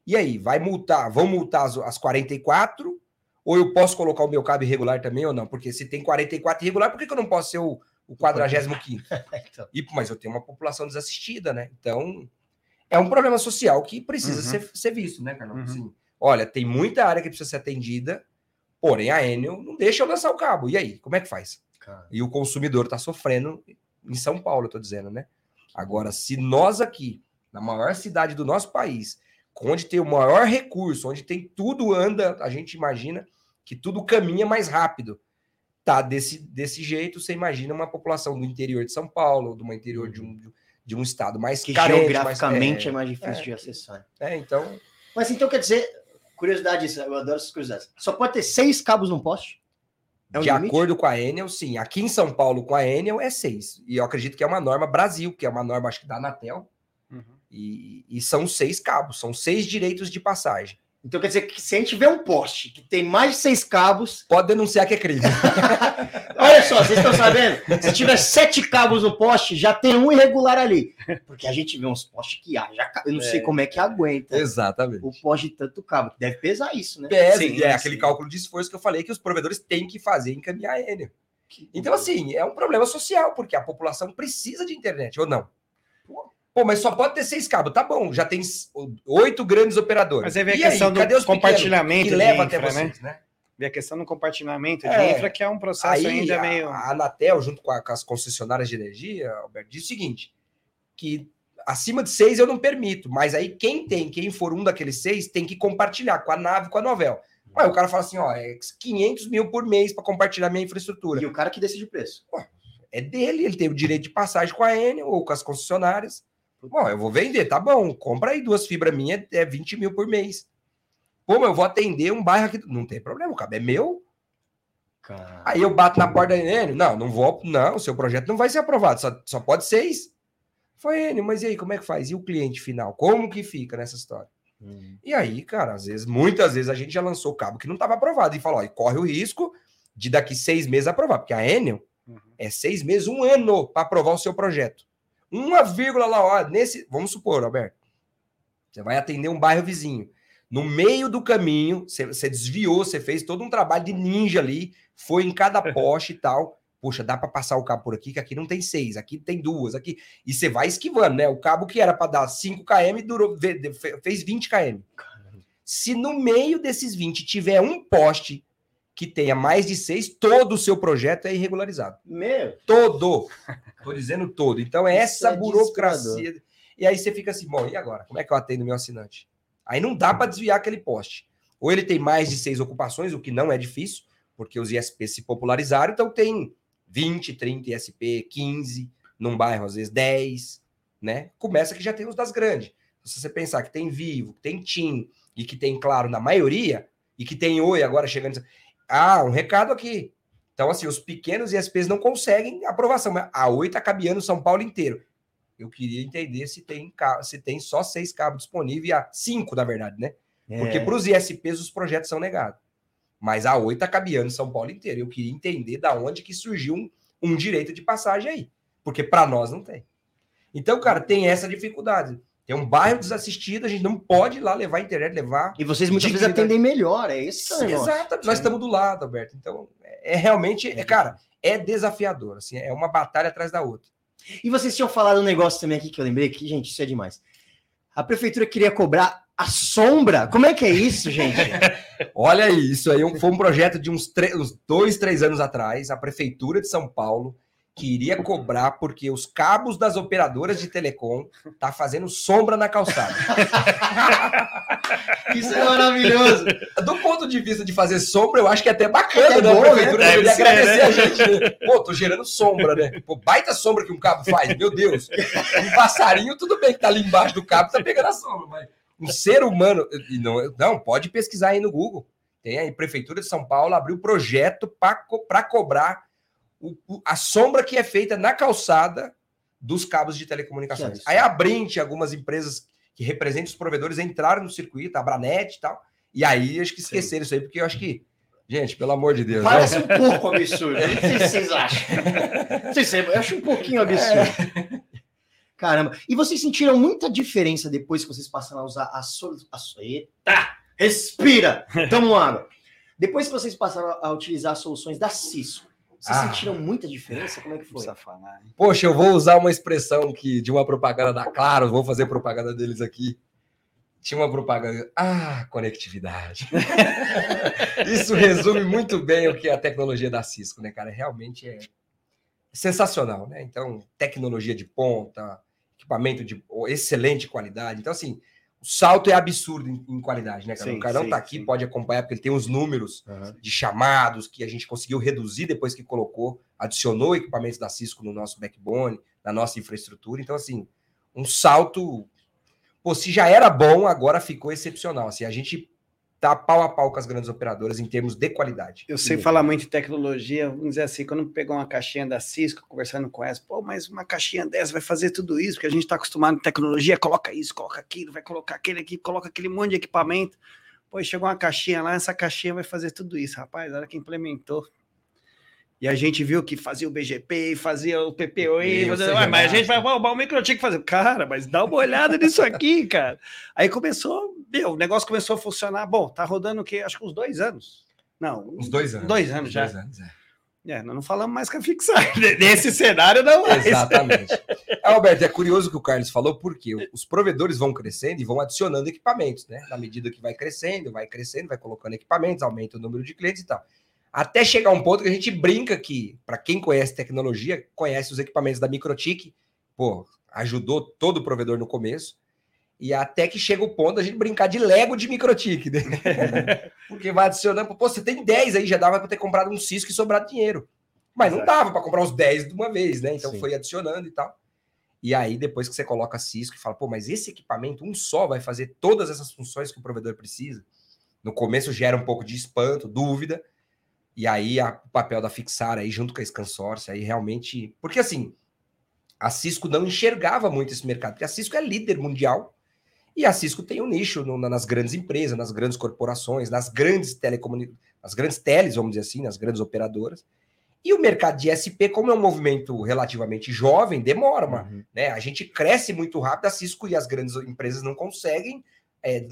E aí, vai multar? Vão multar as, as 44? Ou eu posso colocar o meu cabo irregular também ou não? Porque se tem 44 irregular, por que, que eu não posso ser o, o 45? [laughs] então. e, mas eu tenho uma população desassistida, né? Então, é um problema social que precisa uhum. ser, ser visto, né, Carlão? Uhum. Assim, olha, tem muita área que precisa ser atendida, porém a Enel não deixa eu lançar o cabo. E aí, como é que faz? Cara. E o consumidor está sofrendo em São Paulo, eu tô dizendo, né? Agora, se nós aqui, na maior cidade do nosso país, onde tem o maior recurso, onde tem tudo anda, a gente imagina que tudo caminha mais rápido. Tá desse, desse jeito, você imagina uma população do interior de São Paulo, do interior de um, uhum. de um estado mais que carente, geograficamente mais, é, é mais difícil é, de acessar. É, então. Mas então quer dizer, Curiosidade, eu adoro essas curiosidades. Só pode ter seis cabos num poste? É um de limite? acordo com a Enel, sim. Aqui em São Paulo, com a Enel, é seis. E eu acredito que é uma norma Brasil, que é uma norma, acho que da Anatel. Uhum. E, e, são seis cabos, são seis direitos de passagem. Então quer dizer que se a gente vê um poste que tem mais de seis cabos. Pode denunciar que é crime. [laughs] Olha só, vocês estão sabendo? Se tiver sete cabos no poste, já tem um irregular ali. Porque a gente vê uns postes que há, já, eu não é. sei como é que aguenta. Exatamente. O poste de tanto cabo. Deve pesar isso, né? Pesa, sim, é sim. aquele cálculo de esforço que eu falei que os provedores têm que fazer em encaminhar Enel. Então, assim, é um problema social, porque a população precisa de internet, ou não? Pô, mas só pode ter seis cabos. Tá bom, já tem oito grandes operadores. Mas aí vem a questão aí, do compartilhamento que leva infra, até vocês, né? né? Vem a questão do compartilhamento de é, infra, que é um processo aí, ainda a, meio. A Anatel, junto com, a, com, as concessionárias de energia, Alberto, diz o seguinte: que acima de seis eu não permito, mas aí quem tem, quem for um daqueles seis, tem que compartilhar com a nave, com a novel. Aí o cara fala assim: ó, é 500 mil por mês para compartilhar minha infraestrutura. E o cara que decide o preço. Pô, é dele, ele tem o direito de passagem com a Enel ou com as concessionárias. Bom, eu vou vender, tá bom. Compra aí duas fibras minhas, é 20 mil por mês. Pô, mas eu vou atender um bairro aqui. Não tem problema, o cabo é meu. Caramba. Aí eu bato na porta da Enel. Não, não vou. Não, o seu projeto não vai ser aprovado. Só, só pode seis. Foi Enel, mas e aí, como é que faz? E o cliente final? Como que fica nessa história? Hum. E aí, cara, às vezes, muitas vezes a gente já lançou cabo que não estava aprovado e falou: ó, e corre o risco de daqui seis meses aprovar, porque a Enel uhum. é seis meses, um ano para aprovar o seu projeto. Uma vírgula lá, ó, nesse. Vamos supor, Alberto. Você vai atender um bairro vizinho. No meio do caminho, você, você desviou, você fez todo um trabalho de ninja ali, foi em cada [laughs] poste e tal. Poxa, dá para passar o cabo por aqui, que aqui não tem seis, aqui tem duas, aqui. E você vai esquivando, né? O cabo que era para dar 5 km durou, fez 20 km. Se no meio desses 20 tiver um poste que tenha mais de seis, todo o seu projeto é irregularizado. Meu. Todo. Estou dizendo todo. Então, é essa é burocracia. E aí você fica assim, bom, e agora? Como é que eu atendo meu assinante? Aí não dá para desviar aquele poste. Ou ele tem mais de seis ocupações, o que não é difícil, porque os ISP se popularizaram, então tem 20, 30 ISP, 15, num bairro, às vezes 10, né? Começa que já tem os das grandes. Se você pensar que tem Vivo, que tem TIM e que tem Claro na maioria, e que tem Oi agora chegando. Ah, um recado aqui. Então, assim, os pequenos ISPs não conseguem aprovação, mas a Oi está cabeando São Paulo inteiro. Eu queria entender se tem, se tem só seis cabos disponíveis, a cinco, na verdade, né? É. Porque para os ISPs os projetos são negados. Mas a Oi está cabeando São Paulo inteiro. Eu queria entender da onde que surgiu um, um direito de passagem aí. Porque para nós não tem. Então, cara, tem essa dificuldade. Tem um bairro desassistido, a gente não pode ir lá levar a internet, levar. E vocês muitas vezes atendem melhor, é isso? Exato, nós estamos do lado, Alberto. Então, é, é realmente, é, cara, é desafiador. Assim, é uma batalha atrás da outra. E vocês tinham falado um negócio também aqui que eu lembrei que, gente, isso é demais. A prefeitura queria cobrar a sombra. Como é que é isso, gente? [laughs] Olha isso aí foi um projeto de uns, uns dois, três anos atrás. A Prefeitura de São Paulo queria cobrar porque os cabos das operadoras de telecom tá fazendo sombra na calçada. [laughs] Isso é maravilhoso. Do ponto de vista de fazer sombra, eu acho que é até bacana, É né? bom, a Prefeitura né? deveria ser, agradecer a gente. né? Pô, tô gerando sombra, né? Pô, baita sombra que um cabo faz, meu Deus. Um passarinho, tudo bem que tá ali embaixo do cabo, tá pegando a sombra, mas um ser humano. e Não, não, pode pesquisar aí no Google. Tem aí, Prefeitura de São Paulo abriu projeto para co pra cobrar o- o- a sombra que é feita na calçada dos cabos de telecomunicações. Que é aí a Brint, algumas empresas que representam os provedores entraram no circuito, a Branet e tal. E aí acho que esqueceram isso aí, porque eu acho que, gente, pelo amor de Deus. Parece né? um pouco absurdo. Não sei se vocês acham. Não sei se é- eu acho um pouquinho absurdo. Caramba. E vocês sentiram muita diferença depois que vocês passaram a usar a solução. Eita! Respira! Tamo água. Depois que vocês passaram a utilizar as soluções da Cisco, vocês Ah. sentiram muita diferença? Como é que foi? Falar. hein? Poxa, eu vou usar uma expressão que de uma propaganda da Claro, vou fazer propaganda deles aqui. Tinha uma propaganda. Ah, conectividade. [laughs] Isso resume muito bem o que é a tecnologia da Cisco, né, cara? Realmente é sensacional, né? Então, tecnologia de ponta, equipamento de excelente qualidade. Então, assim, o salto é absurdo em, em qualidade, né, cara? Sim, o cara não sim, tá aqui, sim. pode acompanhar, porque ele tem os números de chamados que a gente conseguiu reduzir depois que colocou, adicionou equipamentos da Cisco no nosso backbone, na nossa infraestrutura. Então, assim, um salto. Pô, se já era bom, agora ficou excepcional. Assim, a gente tá pau a pau com as grandes operadoras em termos de qualidade. Eu sei falar muito em tecnologia, vamos dizer assim, quando pegou uma caixinha da Cisco, conversando com essa, pô, mas uma caixinha dessa vai fazer tudo isso, porque a gente está acostumado em tecnologia, coloca isso, coloca aquilo, vai colocar aquele aqui, coloca aquele monte de equipamento. Pô, chegou uma caixinha lá, essa caixinha vai fazer tudo isso, rapaz, na hora que implementou. E a gente viu que fazia o BGP, fazia o PPOE, Meu, fazia, você "Ué, mas a remata." gente vai, "Ué, o micro tinha que fazer. Cara, mas dá uma olhada nisso aqui, [laughs] cara. Aí começou, meu, o negócio começou a funcionar. Bom, tá rodando o quê? Acho que uns dois anos. Não, Uns dois anos. Dois anos já. dois anos, é. É, nós não falamos mais com a fixar. [laughs] Nesse cenário, não mais. Exatamente. É, [laughs] Alberto, é curioso o que o Carlos falou, porque os provedores vão crescendo e vão adicionando equipamentos, né? Na medida que vai crescendo, vai crescendo, vai colocando equipamentos, aumenta o número de clientes e tal. Até chegar um ponto que a gente brinca que, para quem conhece tecnologia, conhece os equipamentos da Microtik, pô, ajudou todo o provedor no começo. E até que chega o ponto da gente brincar de Lego de Microtik, né? [laughs] Porque vai adicionando, pô, você tem 10 aí, já dava para ter comprado um Cisco e sobrar dinheiro. Mas não Exato. dava para comprar os 10 de uma vez, né? Então Sim. foi adicionando e tal. E aí, depois que você coloca Cisco e fala, pô, mas esse equipamento, um só, vai fazer todas essas funções que o provedor precisa. No começo gera um pouco de espanto, dúvida. E aí a- o papel da Fixar aí, junto com a Scansource, aí realmente. Porque assim, a Cisco não enxergava muito esse mercado, porque a Cisco é líder mundial. E a Cisco tem um nicho no- na- nas grandes empresas, nas grandes corporações, nas grandes telecomunicações, nas grandes teles, vamos dizer assim, nas grandes operadoras. E o mercado de SP, como é um movimento relativamente jovem, demora, uma, Uhum. né? A gente cresce muito rápido, a Cisco e as grandes empresas não conseguem é,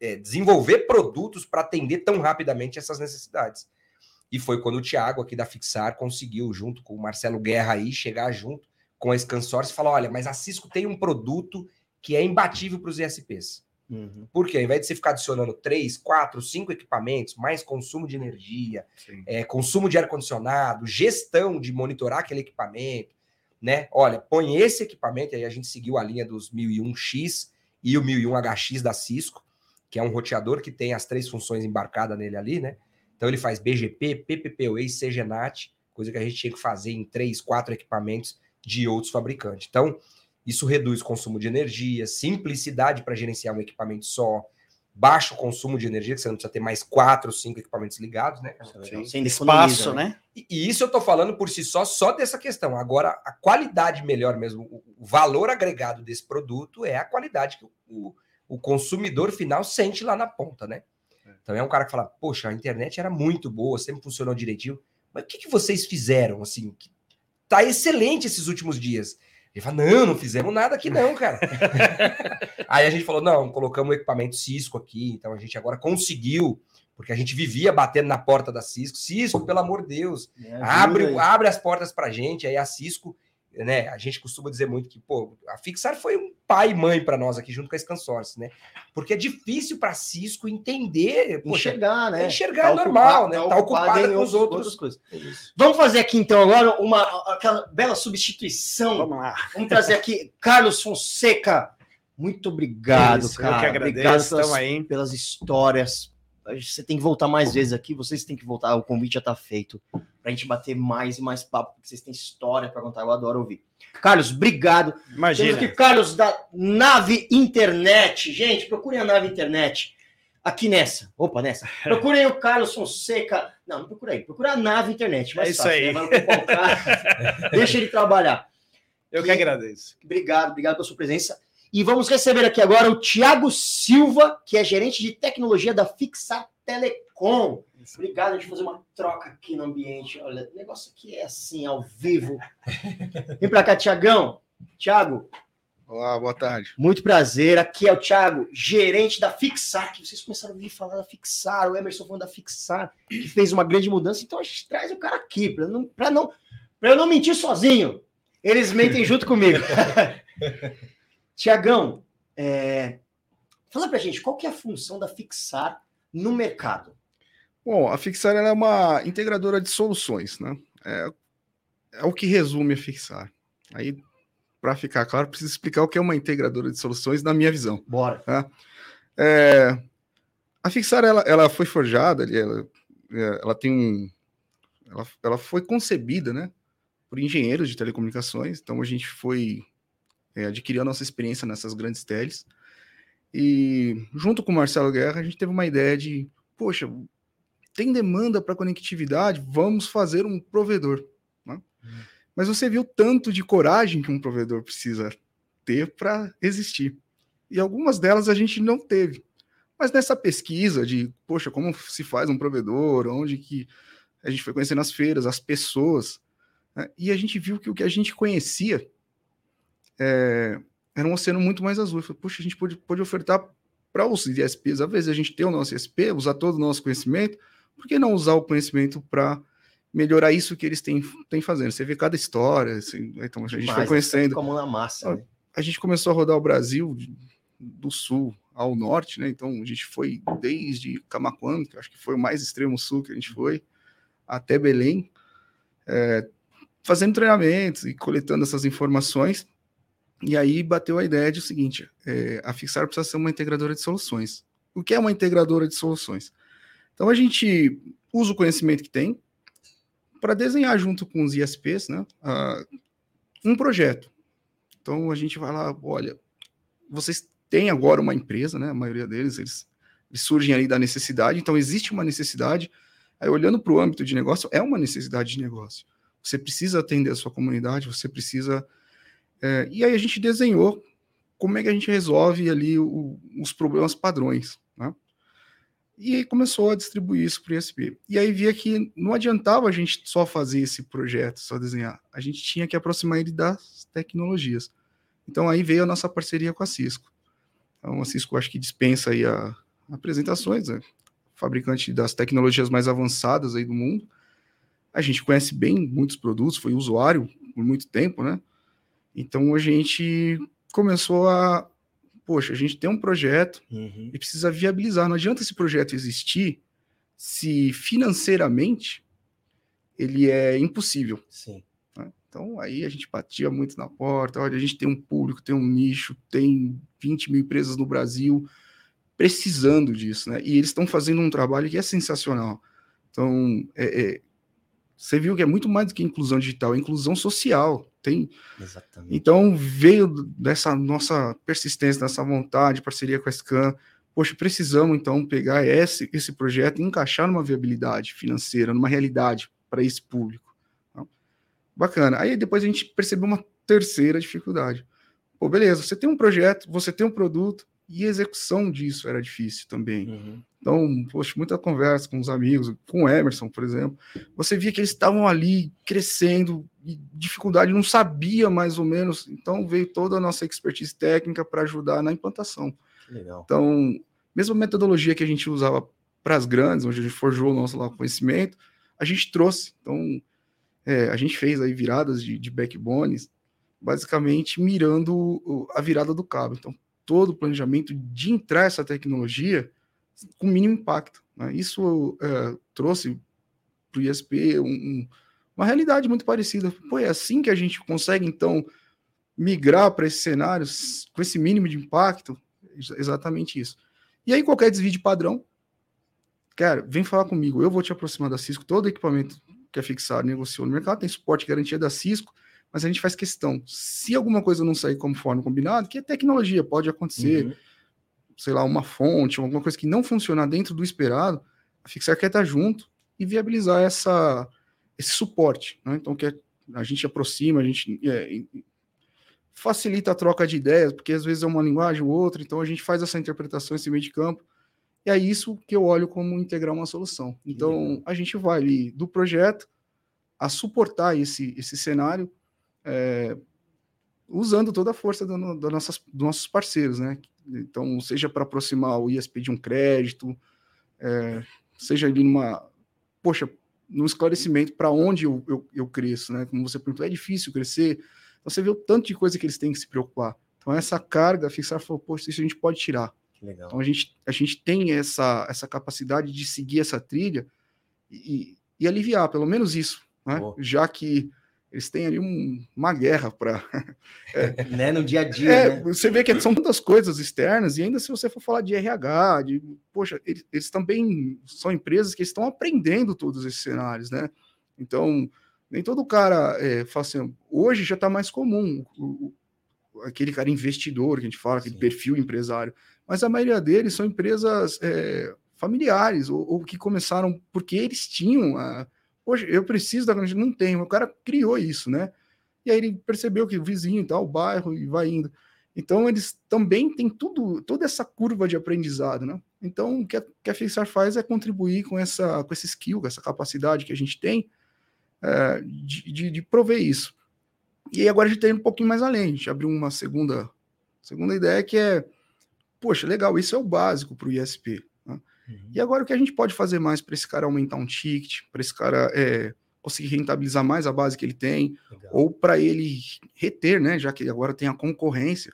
é, desenvolver produtos para atender tão rapidamente essas necessidades. E foi quando o Thiago aqui da Fixar conseguiu, junto com o Marcelo Guerra aí, chegar junto com a Scansource e falar: olha, mas a Cisco tem um produto que é imbatível para os ISPs. Uhum. Porque ao invés de você ficar adicionando três, quatro, cinco equipamentos, mais consumo de energia, é, consumo de ar-condicionado, gestão de monitorar aquele equipamento, né? Olha, põe esse equipamento, aí a gente seguiu a linha dos 1001X e o 1001HX da Cisco, que é um roteador que tem as três funções embarcadas nele ali, né? Então ele faz BGP, PPPoE e CGNAT, coisa que a gente tinha que fazer em três, quatro equipamentos de outros fabricantes. Então, isso reduz o consumo de energia, simplicidade para gerenciar um equipamento só, baixo consumo de energia, que você não precisa ter mais quatro, cinco equipamentos ligados, né? Sim. Você Espaço, economiza, né? E, e isso eu tô falando por si só, só dessa questão. Agora, a qualidade melhor mesmo, o, o valor agregado desse produto é a qualidade que o, o- o consumidor final sente lá na ponta, né? Então é um cara que fala, poxa, a internet era muito boa, sempre funcionou direitinho. Mas o que, que vocês fizeram, assim? Tá excelente esses últimos dias. Ele fala, não, não fizemos nada aqui não, cara. [laughs] Aí a gente falou, não, colocamos o equipamento Cisco aqui, então a gente agora conseguiu, porque a gente vivia batendo na porta da Cisco. Cisco, pelo amor de Deus, abre, abre as portas pra gente. Aí a Cisco né? A gente costuma dizer muito que, pô, a Fixar foi um pai e mãe para nós aqui junto com a Scansource, né? Porque é difícil para Cisco entender, poxa, enxergar, né? Enxergar tá normal, né? Tá, tá ocupada com os outros. outras coisas. É Vamos fazer aqui então agora uma aquela bela substituição. Vamos lá. Vamos trazer aqui Carlos Fonseca. Muito obrigado, Isso, cara. Eu que agradeço. Obrigado pelas, pelas histórias, você tem que voltar mais vezes aqui, vocês têm que voltar, o convite já está feito para a gente bater mais e mais papo, porque vocês têm história para contar, eu adoro ouvir. Carlos, obrigado. Imagina. Temos que Carlos da Nave Internet. Gente, procurem a Nave Internet aqui nessa. Opa, nessa. [laughs] Procurem o Carlos Fonseca. Não, não procura aí. Procura a Nave Internet. Mais é isso fácil, aí. Né? [laughs] Deixa ele trabalhar. Eu que agradeço. Obrigado, obrigado pela sua presença. E vamos receber aqui agora o Tiago Silva, que é gerente de tecnologia da Fixar Telecom. Obrigado, a gente fazer uma troca aqui no ambiente. Olha, o negócio aqui é assim, ao vivo. [laughs] Vem para cá, Tiagão. Tiago. Olá, boa tarde. Muito prazer. Aqui é o Thiago, gerente da Fixar, que vocês começaram a ouvir falar da Fixar, o Emerson falando da Fixar, que fez uma grande mudança. Então a gente traz o cara aqui, para não, não, eu não mentir sozinho. Eles mentem junto comigo. [laughs] Tiagão, é... fala para gente qual que é a função da Fixar no mercado. Bom, a Fixar é uma integradora de soluções, né? É, é o que resume a Fixar. Aí, para ficar claro, preciso explicar o que é uma integradora de soluções na minha visão. Bora. Tá? É, a Fixar ela, ela foi forjada, ela, é, ela tem um, ela, ela foi concebida, né, por engenheiros de telecomunicações. Então a gente foi é, adquirir a nossa experiência nessas grandes teles. E junto com o Marcelo Guerra, a gente teve uma ideia de, poxa, tem demanda para conectividade, vamos fazer um provedor. Né? Hum. Mas você viu tanto de coragem que um provedor precisa ter para existir. E algumas delas a gente não teve. Mas nessa pesquisa de, poxa, como se faz um provedor, onde que a gente foi conhecendo as feiras, as pessoas, né? e a gente viu que o que a gente conhecia é, era um oceano muito mais azul. Eu falei, puxa, a gente pode, pode ofertar para os ISPs, às vezes a gente tem o nosso ISP, usar todo o nosso conhecimento, por que não usar o conhecimento para melhorar isso que eles têm, têm fazendo? Você vê cada história, assim, então a gente foi conhecendo. Como na massa. Né? A gente começou a rodar o Brasil do sul ao norte, né? Então a gente foi desde Camaquã, que acho que foi o mais extremo sul que a gente foi, até Belém, é, fazendo treinamentos e coletando essas informações e aí bateu a ideia de o seguinte: é, a Fixar precisa ser uma integradora de soluções. O que é uma integradora de soluções? Então a gente usa o conhecimento que tem para desenhar junto com os ISPs né, uh, um projeto. Então a gente vai lá, olha, vocês têm agora uma empresa, né? A maioria deles, eles, eles surgem ali da necessidade, então existe uma necessidade. Aí, olhando para o âmbito de negócio, é uma necessidade de negócio. Você precisa atender a sua comunidade, você precisa é, e aí a gente desenhou como é que a gente resolve ali o, os problemas padrões, né? E aí começou a distribuir isso para o ISP. E aí via que não adiantava a gente só fazer esse projeto, só desenhar. A gente tinha que aproximar ele das tecnologias. Então aí veio a nossa parceria com a Cisco. Então a Cisco acho que dispensa aí a, apresentações, né? fabricante das tecnologias mais avançadas aí do mundo. A gente conhece bem muitos produtos, foi usuário por muito tempo, né? Então a gente começou a, poxa, a gente tem um projeto uhum. e precisa viabilizar. Não adianta esse projeto existir se financeiramente ele é impossível. Sim. Né? Então aí a gente batia muito na porta. Olha, a gente tem um público, tem um nicho, tem 20 mil empresas no Brasil precisando disso, né? E eles estão fazendo um trabalho que é sensacional. Então, é, é, você viu que é muito mais do que inclusão digital, é inclusão social. Tem. Exatamente. Então veio dessa nossa persistência, dessa vontade, parceria com a Scan. Poxa, precisamos então pegar esse, esse projeto e encaixar numa viabilidade financeira, numa realidade para esse público. Tá? Bacana. Aí depois a gente percebeu uma terceira dificuldade. Pô, beleza, você tem um projeto, você tem um produto, e a execução disso era difícil também. Uhum. Então, poxa, muita conversa com os amigos, com o Emerson, por exemplo. Você via que eles estavam ali crescendo, dificuldade, não sabia mais ou menos. Então, veio toda a nossa expertise técnica para ajudar na implantação. Legal. Então, mesma metodologia que a gente usava para as grandes, onde a gente forjou o nosso conhecimento, a gente trouxe. Então, é, a gente fez aí viradas de, de backbones, basicamente mirando a virada do cabo. Então, todo o planejamento de entrar essa tecnologia com mínimo impacto. Né? Isso é, trouxe para o ISP um, um, uma realidade muito parecida. Pô, é assim que a gente consegue, então, migrar para esses cenários com esse mínimo de impacto? Exatamente isso. E aí, qualquer desvio de padrão, cara, vem falar comigo, eu vou te aproximar da Cisco, todo equipamento que é fixado, negociou no mercado, tem suporte garantia da Cisco, mas a gente faz questão. Se alguma coisa não sair conforme combinado, que é tecnologia, pode acontecer, uhum. Sei lá, uma fonte, alguma coisa que não funcionar dentro do esperado, a Fixar quer estar junto e viabilizar essa, esse suporte. Né? Então, que a gente aproxima, a gente é, facilita a troca de ideias, porque às vezes é uma linguagem ou outra, então a gente faz essa interpretação, esse meio de campo, e é isso que eu olho como integrar uma solução. Então, a gente vai ali do projeto a suportar esse, esse cenário, é, usando toda a força do, nossas, dos nossos parceiros, né? Então, seja para aproximar o ISP de um crédito, é, seja ali numa, poxa, no esclarecimento para onde eu, eu, eu, cresço, né? Como você perguntou, é difícil crescer. Então, você vê o tanto de coisa que eles têm que se preocupar. Então, essa carga, fixar, falou, poxa, isso a gente pode tirar. Legal. Então, a gente, a gente tem essa, essa capacidade de seguir essa trilha e, e aliviar, pelo menos isso, né? Já que eles têm ali um, uma guerra para. [laughs] é, [laughs] né, no dia a dia. É, né? Você vê que são tantas coisas externas, e ainda se você for falar de RH, de. Poxa, eles, eles também são empresas que estão aprendendo todos esses cenários, né? Então, nem todo cara é, fala assim, hoje já está mais comum. O, aquele cara investidor que a gente fala, aquele Sim. perfil empresário. Mas a maioria deles são empresas é, familiares, ou, ou, que começaram porque eles tinham a Hoje eu preciso da não tem. O cara criou isso, né? E aí ele percebeu que o vizinho e tal, o bairro, e vai indo. Então eles também têm tudo, toda essa curva de aprendizado, né? Então o que a, que a Fixar faz é contribuir com essa, com esse skill, com essa capacidade que a gente tem é, de, de, de, prover isso. E agora a gente tem um pouquinho mais além, a gente abriu uma segunda, segunda ideia que é, poxa, legal, isso é o básico para o ISP. Uhum. E agora o que a gente pode fazer mais para esse cara aumentar um ticket, para esse cara é, conseguir rentabilizar mais a base que ele tem, Legal. ou para ele reter, né? Já que agora tem a concorrência.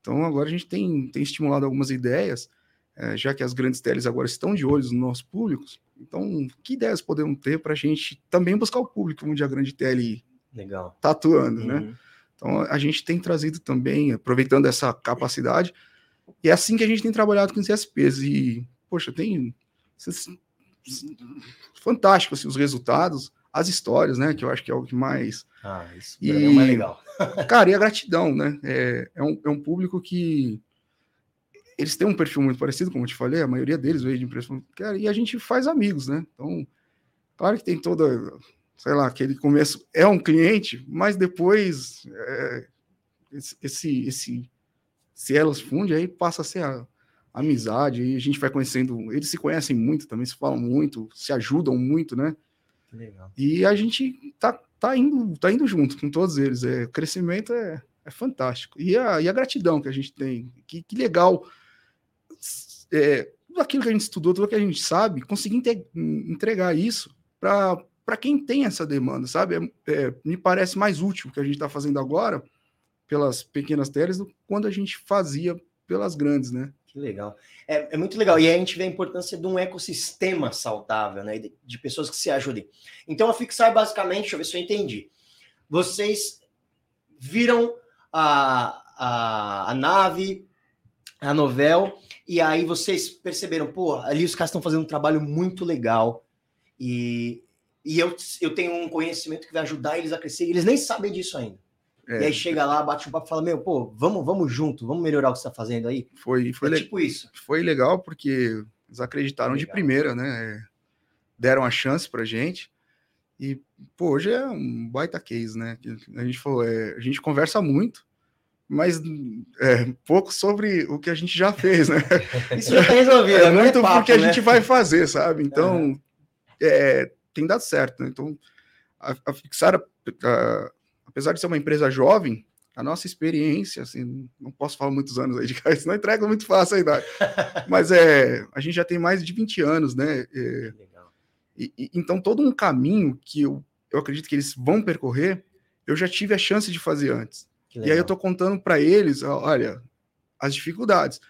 Então agora a gente tem, tem estimulado algumas ideias, é, já que as grandes teles agora estão de olho nos nossos públicos. Então, que ideias podemos ter para a gente também buscar o público onde a grande tele está atuando, né? uhum. né? Então a gente tem trazido também, aproveitando essa capacidade, e é assim que a gente tem trabalhado com os CSPs. E poxa, tem fantástico assim, os resultados, as histórias, né? Que eu acho que é o que mais. Ah, isso e, é mais legal. [laughs] cara, e a gratidão, né? É, é, um, é um público que eles têm um perfil muito parecido, como eu te falei, a maioria deles veio de empresa. Cara, e a gente faz amigos, né? Então, claro que tem toda, sei lá, aquele começo é um cliente, mas depois é, esse, esse, se elas fundem, aí passa a ser a, amizade, e a gente vai conhecendo, eles se conhecem muito também, se falam muito, se ajudam muito, né? Legal. E a gente tá, tá, indo, tá indo junto com todos eles, é, o crescimento é, é fantástico. E a, e a gratidão que a gente tem, que, que legal, é, tudo aquilo que a gente estudou, tudo que a gente sabe, conseguir entregar isso para quem tem essa demanda, sabe? É, é, me parece mais útil o que a gente está fazendo agora, pelas pequenas telas, do que quando a gente fazia pelas grandes, né? Que legal. É, é, muito legal. E aí a gente vê a importância de um ecossistema saudável, né? De, de, pessoas que se ajudem. Então, a Fixar, basicamente, deixa eu ver se eu entendi. Vocês viram a, a, a nave, a novel, e aí vocês perceberam, pô, ali os caras estão fazendo um trabalho muito legal. E, e eu, eu tenho um conhecimento que vai ajudar eles a crescer. Eles nem sabem disso ainda. É. E aí chega lá, bate um papo e fala: Meu, pô, vamos, vamos junto, vamos melhorar o que você está fazendo aí. Foi, foi é tipo isso. Foi legal porque eles acreditaram de primeira, né? Deram a chance pra gente. E, pô, hoje é um baita case, né? A gente falou, é, a gente conversa muito, mas é, pouco sobre o que a gente já fez, né? [laughs] Isso já está resolvido. É agora muito papo, porque a né? gente vai fazer, sabe? Então, é, tem dado certo. Né? Então, a, a Fixar, a- apesar de ser uma empresa jovem, a nossa experiência, assim, não posso falar muitos anos aí de cara, [laughs] senão entrega muito fácil a idade. [laughs] Mas é, a gente já tem mais de 20 anos, né? É, e- e- então, todo um caminho que eu, eu acredito que eles vão percorrer, eu já tive a chance de fazer antes. E aí eu tô contando para eles, olha, as dificuldades.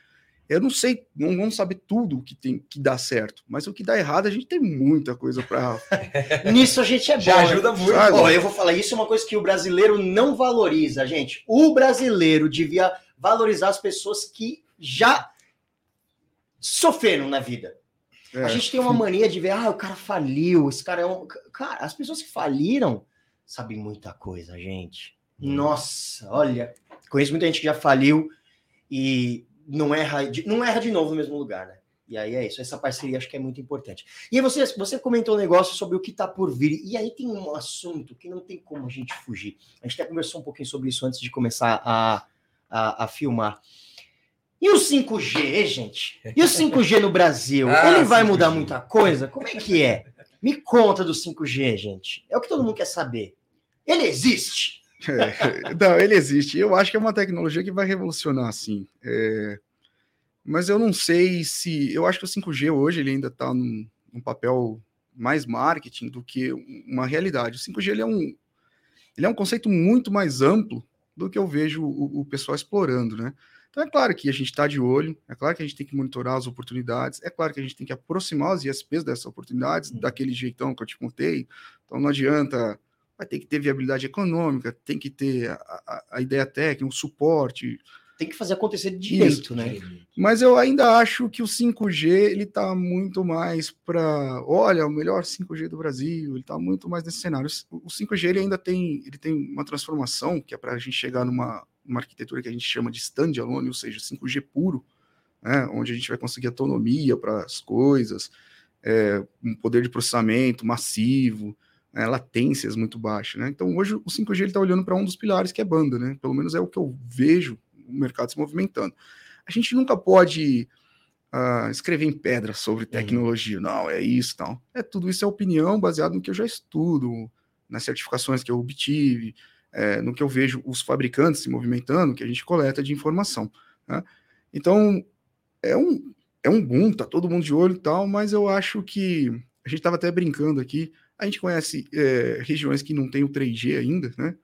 Eu não sei, não vamos saber tudo o que tem que dá certo, mas o que dá errado a gente tem muita coisa para. [laughs] Nisso a gente é bom. Já né? ajuda muito. Sabe? Ó, eu vou falar, isso é uma coisa que o brasileiro não valoriza, gente. O brasileiro devia valorizar as pessoas que já sofreram na vida. É, A gente tem uma mania de ver, ah, o cara faliu, esse cara é um. Cara, as pessoas que faliram sabem muita coisa, gente. Nossa, olha, conheço muita gente que já faliu e não erra de, não erra de novo no mesmo lugar, né? E aí é isso, essa parceria acho que é muito importante. E aí você, você comentou um negócio sobre o que está por vir, e aí tem um assunto que não tem como a gente fugir. A gente até conversou um pouquinho sobre isso antes de começar a, a, a filmar. E o 5G, gente? E o 5G no Brasil? [laughs] Ah, Ele vai 5G. mudar muita coisa? Como é que é? Me conta do 5G, gente. É o que todo mundo quer saber. Ele existe? É, não, ele existe. Eu acho que é uma tecnologia que vai revolucionar, sim. É, mas eu não sei se. Eu acho que o 5G hoje ele ainda está num, num papel mais marketing do que uma realidade. O 5G ele é um, ele é um conceito muito mais amplo do que eu vejo o, o pessoal explorando, né? Então é claro que a gente está de olho, é claro que a gente tem que monitorar as oportunidades, é claro que a gente tem que aproximar os ISPs dessas oportunidades, daquele jeitão que eu te contei. Então não adianta, vai ter que ter viabilidade econômica, tem que ter a, a- a ideia técnica, um suporte, Tem que fazer acontecer de direito, né? mas eu ainda acho que o 5G ele está muito mais para, olha, o melhor 5G do Brasil, ele está muito mais nesse cenário. O 5G ele ainda tem, ele tem uma transformação que é para a gente chegar numa, numa arquitetura que a gente chama de standalone, ou seja, 5G puro, né, onde a gente vai conseguir autonomia para as coisas, é, um poder de processamento massivo, né, latências muito baixas. Né? Então hoje o 5G ele está olhando para um dos pilares que é banda, né? Pelo menos é o que eu vejo o mercado se movimentando a gente nunca pode ah, escrever em pedra sobre tecnologia, não, é isso, não. É tudo isso é opinião baseado no que eu já estudo, nas certificações que eu obtive, é, no que eu vejo os fabricantes se movimentando, que a gente coleta de informação. né? Então, é um, é um boom, tá todo mundo de olho e tal, mas eu acho que a gente estava até brincando aqui, a gente conhece é, regiões que não tem o 3G ainda, né?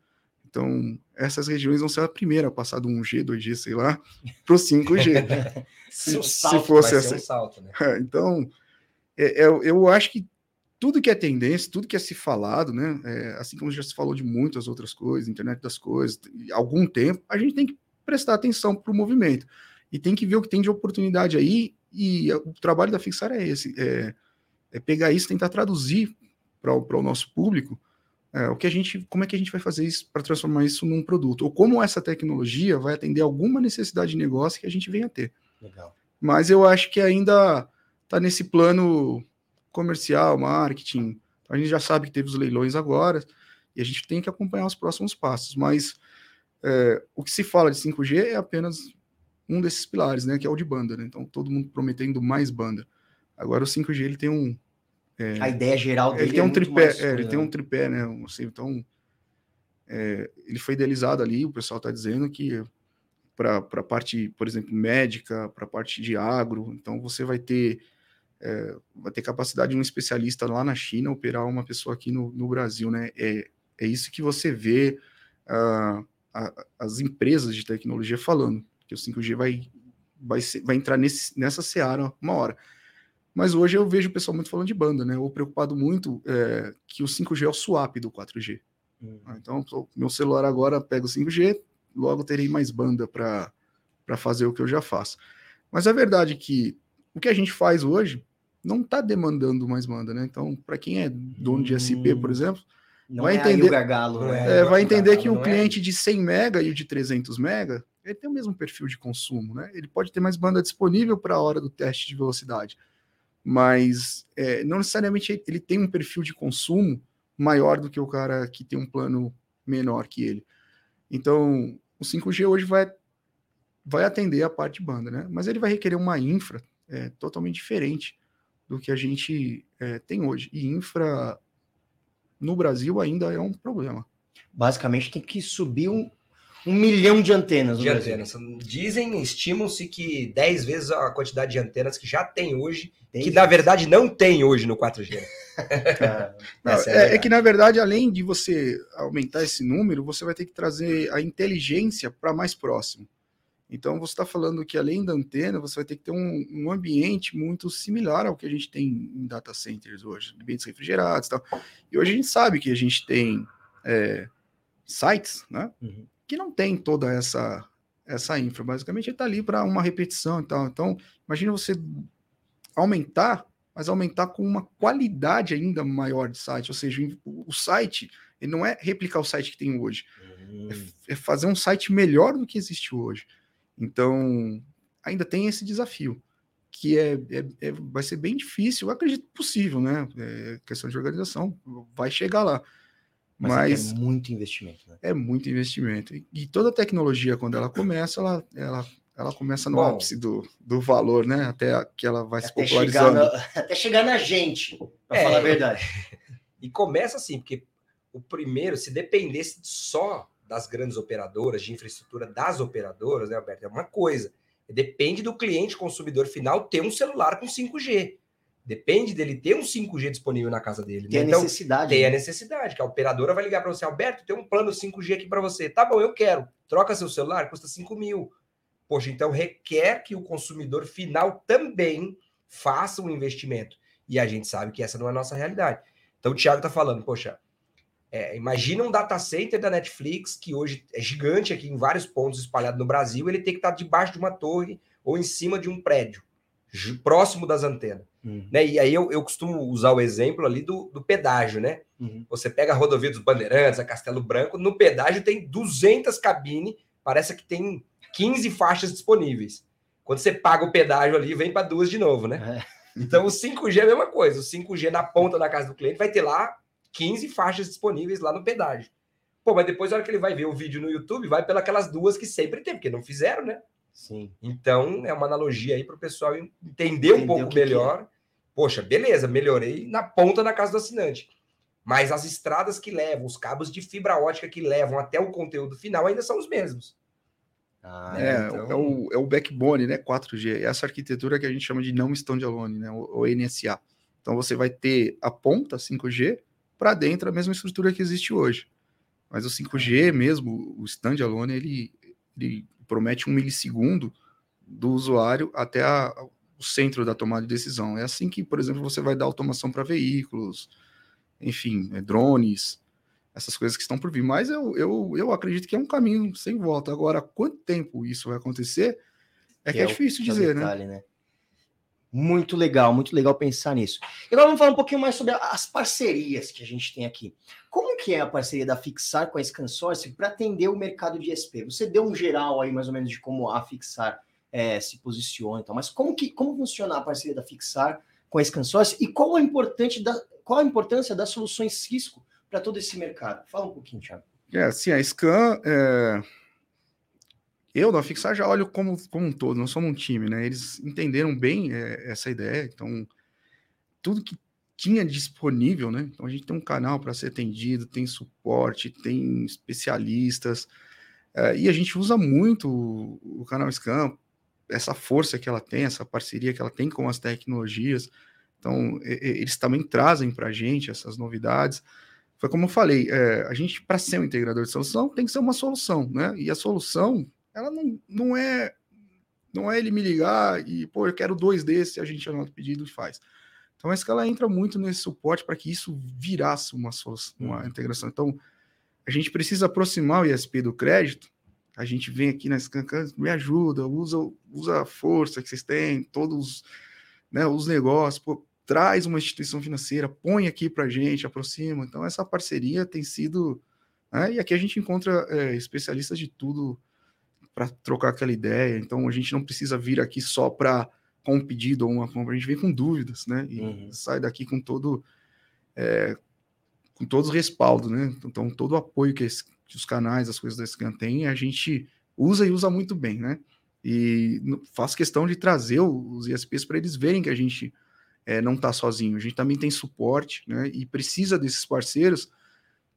Então, essas regiões vão ser a primeira a passar do 1G, 2G, sei lá, para o 5G. se, se fosse assim. um salto, né? É, [laughs] então, é, é, eu acho que tudo que é tendência, tudo que é se falado, né? é, assim como já se falou de muitas outras coisas, internet das coisas, algum tempo, a gente tem que prestar atenção para o movimento e tem que ver o que tem de oportunidade aí. E o trabalho da Fixar é esse: é, é pegar isso, tentar traduzir para o nosso público é, o que a gente, como é que a gente vai fazer isso para transformar isso num produto, ou como essa tecnologia vai atender alguma necessidade de negócio que a gente venha a ter Legal. mas eu acho que ainda está nesse plano comercial, marketing. A gente já sabe que teve os leilões agora e a gente tem que acompanhar os próximos passos. Mas é, o que se fala de 5G é apenas um desses pilares, né? Que é o de banda. Né? Então todo mundo prometendo mais banda. Agora o 5G ele tem um A ideia geral dele ele tem é um muito tripé, mais é, ele tem um tripé, né? Assim, então, é, ele foi idealizado ali. O pessoal está dizendo que para a parte, por exemplo, médica, para a parte de agro, então você vai ter é, vai ter capacidade de um especialista lá na China operar uma pessoa aqui no, no Brasil, né? É, é isso que você vê ah, a- as empresas de tecnologia falando, que o 5G vai, vai, ser- vai entrar nesse, nessa seara uma hora. Mas hoje eu vejo o pessoal muito falando de banda, né? Ou preocupado muito é, que o 5G é o swap do 4G. Hum. Ah, Então, meu celular agora pega o 5G, logo terei mais banda para fazer o que eu já faço. Mas a verdade é que o que a gente faz hoje não está demandando mais banda, né? Então, para quem é dono de SP, por Hum. exemplo, Não vai é entender- gargalo, né? É, é, vai entender dá, que o é cliente de 100 mega e o de 300 mega, ele tem o mesmo perfil de consumo, né? Ele pode ter mais banda disponível para a hora do teste de velocidade, mas é, não necessariamente ele tem um perfil de consumo maior do que o cara que tem um plano menor que ele. Então, o 5G hoje vai, vai atender a parte de banda, né? Mas ele vai requerer uma infra é, totalmente diferente do que a gente é, tem hoje. E infra no Brasil ainda é um problema. Basicamente tem que subir um, um milhão de antenas. De antenas. Dizem, estimam-se que 10 vezes a quantidade de antenas que já tem hoje, que na verdade não tem hoje no 4G. [laughs] Não, é, é, é, que na verdade, além de você aumentar esse número, você vai ter que trazer a inteligência para mais próximo. Então você está falando que além da antena, você vai ter que ter um, um, ambiente muito similar ao que a gente tem em data centers hoje, ambientes refrigerados e tal. E hoje a gente sabe que a gente tem é, sites, né? Uhum que não tem toda essa essa infra. Basicamente, está ali para uma repetição e tal. Então, imagina você aumentar, mas aumentar com uma qualidade ainda maior de site. Ou seja, o site ele não é replicar o site que tem hoje, uhum. é, é, fazer um site melhor do que existe hoje. Então, ainda tem esse desafio, que é, é, é vai ser bem difícil, eu acredito possível, né? É questão de organização, vai chegar lá. Mas, Mas é muito investimento. Né? É muito investimento. E toda tecnologia, quando ela começa, ela, ela, ela começa no Bom, ápice do, do valor, né? Até que ela vai se popularizando. Chegar na, [laughs] até chegar na gente, para é, falar a verdade. E começa assim, porque o primeiro, se dependesse só das grandes operadoras, de infraestrutura das operadoras, né, Alberto? É uma coisa. Depende do cliente consumidor final ter um celular com 5G. Depende dele ter um 5G disponível na casa dele. Tem né? a então, necessidade. Tem né? a necessidade, que a operadora vai ligar para você, Alberto, tem um plano 5G aqui para você. Tá bom, eu quero. Troca seu celular, custa 5 mil. Poxa, então requer que o consumidor final também faça um investimento. E a gente sabe que essa não é a nossa realidade. Então o Thiago está falando, poxa, é, imagina um data center da Netflix, que hoje é gigante aqui em vários pontos espalhados no Brasil, ele tem que estar debaixo de uma torre ou em cima de um prédio, próximo das antenas. Uhum. Né? E aí eu, eu costumo usar o exemplo ali do, do pedágio, né? Uhum. Você pega a rodovia dos Bandeirantes, a Castelo Branco, no pedágio tem 200 cabines, parece que tem 15 faixas disponíveis. Quando você paga o pedágio ali, vem para duas de novo, né? É. Então o 5G é a mesma coisa. O 5G na ponta da casa do cliente vai ter lá 15 faixas disponíveis lá no pedágio. Pô, mas depois, na hora que ele vai ver o vídeo no YouTube, vai pelas duas que sempre tem, porque não fizeram, né? Sim. Então, é uma analogia aí para o pessoal entender um pouco melhor. É. Poxa, beleza, melhorei na ponta da casa do assinante. Mas as estradas que levam, os cabos de fibra ótica que levam até o conteúdo final ainda são os mesmos. Ah, é, então... é, o, é o backbone, né? 4G. Essa arquitetura que a gente chama de não standalone, né? O, o NSA. Então você vai ter a ponta 5G para dentro a mesma estrutura que existe hoje. Mas o 5G mesmo, o standalone, ele, ele promete um milissegundo do usuário até a, o centro da tomada de decisão. É assim que, por exemplo, você vai dar automação para veículos, enfim, é, drones, essas coisas que estão por vir. Mas eu, eu, eu acredito que é um caminho sem volta. Agora, quanto tempo isso vai acontecer é que, que é, é, difícil dizer, né? detalhe, né? né? Muito legal, muito legal pensar nisso. E agora vamos falar um pouquinho mais sobre as parcerias que a gente tem aqui. Como que é a parceria da Fixar com a Scansource para atender o mercado de SP? Você deu um geral aí mais ou menos de como a Fixar é, se posiciona, então, mas como que como funciona a parceria da Fixar com a Scansource e qual a, importante da, qual a importância das soluções Cisco para todo esse mercado? Fala um pouquinho, Thiago. É, sim, a Scan é eu, da Fixar, já olho como, como um todo, nós somos um time, né? Eles entenderam bem é, essa ideia, então, tudo que tinha disponível, né? Então, a gente tem um canal para ser atendido, tem suporte, tem especialistas, é, e a gente usa muito o, o canal Scam, essa força que ela tem, essa parceria que ela tem com as tecnologias, então, eles também trazem para a gente essas novidades. Foi como eu falei, é, a gente, para ser um integrador de solução, tem que ser uma solução, né? E a solução ela não, não é não é ele me ligar e, pô, eu quero dois desses, a gente anota o pedido e faz. Então, essa que ela entra muito nesse suporte para que isso virasse uma, uma uhum. integração. Então, a gente precisa aproximar o ISP do crédito. A gente vem aqui na Scancan, me ajuda, usa, usa a força que vocês têm, todos né, os negócios, pô, traz uma instituição financeira, põe aqui para a gente, aproxima. Então, essa parceria tem sido. Né, e aqui a gente encontra é, especialistas de tudo para trocar aquela ideia. Então a gente não precisa vir aqui só para com um pedido ou uma compra, a gente vem com dúvidas, né? E uhum. sai daqui com todo é, com todos os respaldos, né? Então todo o apoio que, que os canais, as coisas da Scan têm, a gente usa e usa muito bem, né? E faço questão de trazer os ISPs para eles verem que a gente é, não está sozinho. A gente também tem suporte, né? E precisa desses parceiros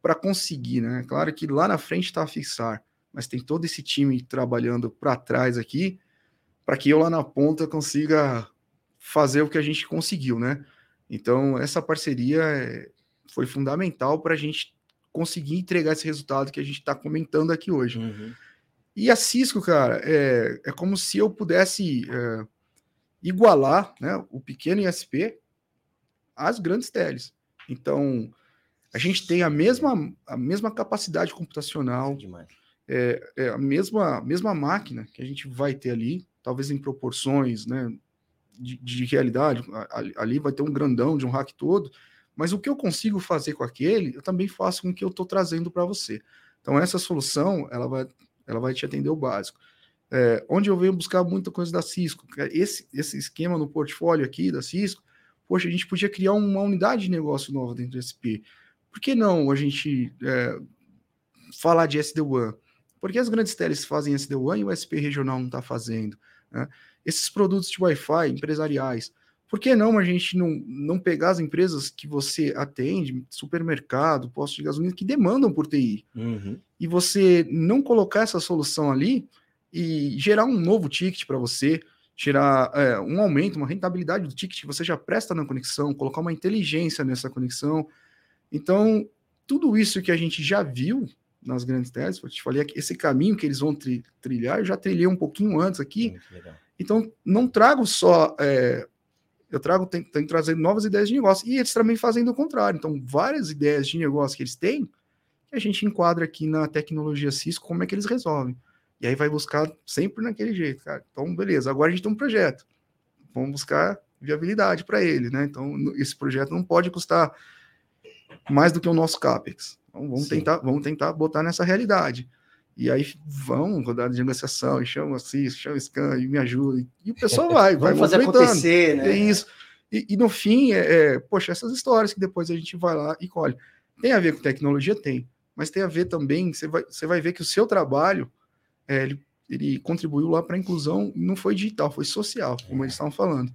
para conseguir, né? Claro que lá na frente está a fixar, mas tem todo esse time trabalhando para trás aqui, para que eu lá na ponta consiga fazer o que a gente conseguiu, né? Então, essa parceria é, foi fundamental para a gente conseguir entregar esse resultado que a gente está comentando aqui hoje. Uhum. E a Cisco, cara, é, é como se eu pudesse é, igualar né, o pequeno ISP às grandes teles. Então, a gente tem a mesma, a mesma capacidade computacional, é, é, a mesma, mesma máquina que a gente vai ter ali, talvez em proporções né, de, de realidade. Ali vai ter um grandão de um rack todo, mas o que eu consigo fazer com aquele, eu também faço com o que eu estou trazendo para você. Então, essa solução, ela vai ela vai te atender o básico. É, onde eu venho buscar muita coisa da Cisco, esse, esse esquema no portfólio aqui da Cisco, poxa, a gente podia criar uma unidade de negócio nova dentro do SP. Por que não a gente é, falar de SD-WAN? Porque as grandes teles fazem SD-WAN e o SP regional não está fazendo. Né? Esses produtos de Wi-Fi empresariais, por que não a gente não, não pegar as empresas que você atende, supermercado, posto de gasolina, que demandam por TI, uhum. e você não colocar essa solução ali e gerar um novo ticket para você, gerar é, um aumento, uma rentabilidade do ticket, você já presta na conexão, colocar uma inteligência nessa conexão. Então, tudo isso que a gente já viu nas grandes telas, eu te falei que esse caminho que eles vão tri trilhar, eu já trilhei um pouquinho antes aqui. Então, não trago só é, eu trago, tenho, tenho trazendo novas ideias de negócio. E eles também fazem do contrário. Então, várias ideias de negócio que eles têm, que a gente enquadra aqui na tecnologia Cisco, como é que eles resolvem. E aí vai buscar sempre naquele jeito, cara. Então, beleza, agora a gente tem um projeto. Vamos buscar viabilidade para ele, né? Então, esse projeto não pode custar mais do que o nosso CAPEX. Então, vamos tentar, vamos tentar botar nessa realidade. E aí vão rodar de negociação, e chama assim, chama Scan, e me ajuda. E o pessoal [laughs] vai, vai fazer acontecer, né? É isso. E, e no fim, é, é, poxa, essas histórias que depois a gente vai lá e colhe. Tem a ver com tecnologia? Tem. Mas tem a ver também, você vai, você vai ver que o seu trabalho, é, ele, ele contribuiu lá para a inclusão, não foi digital, foi social, como eles estavam falando.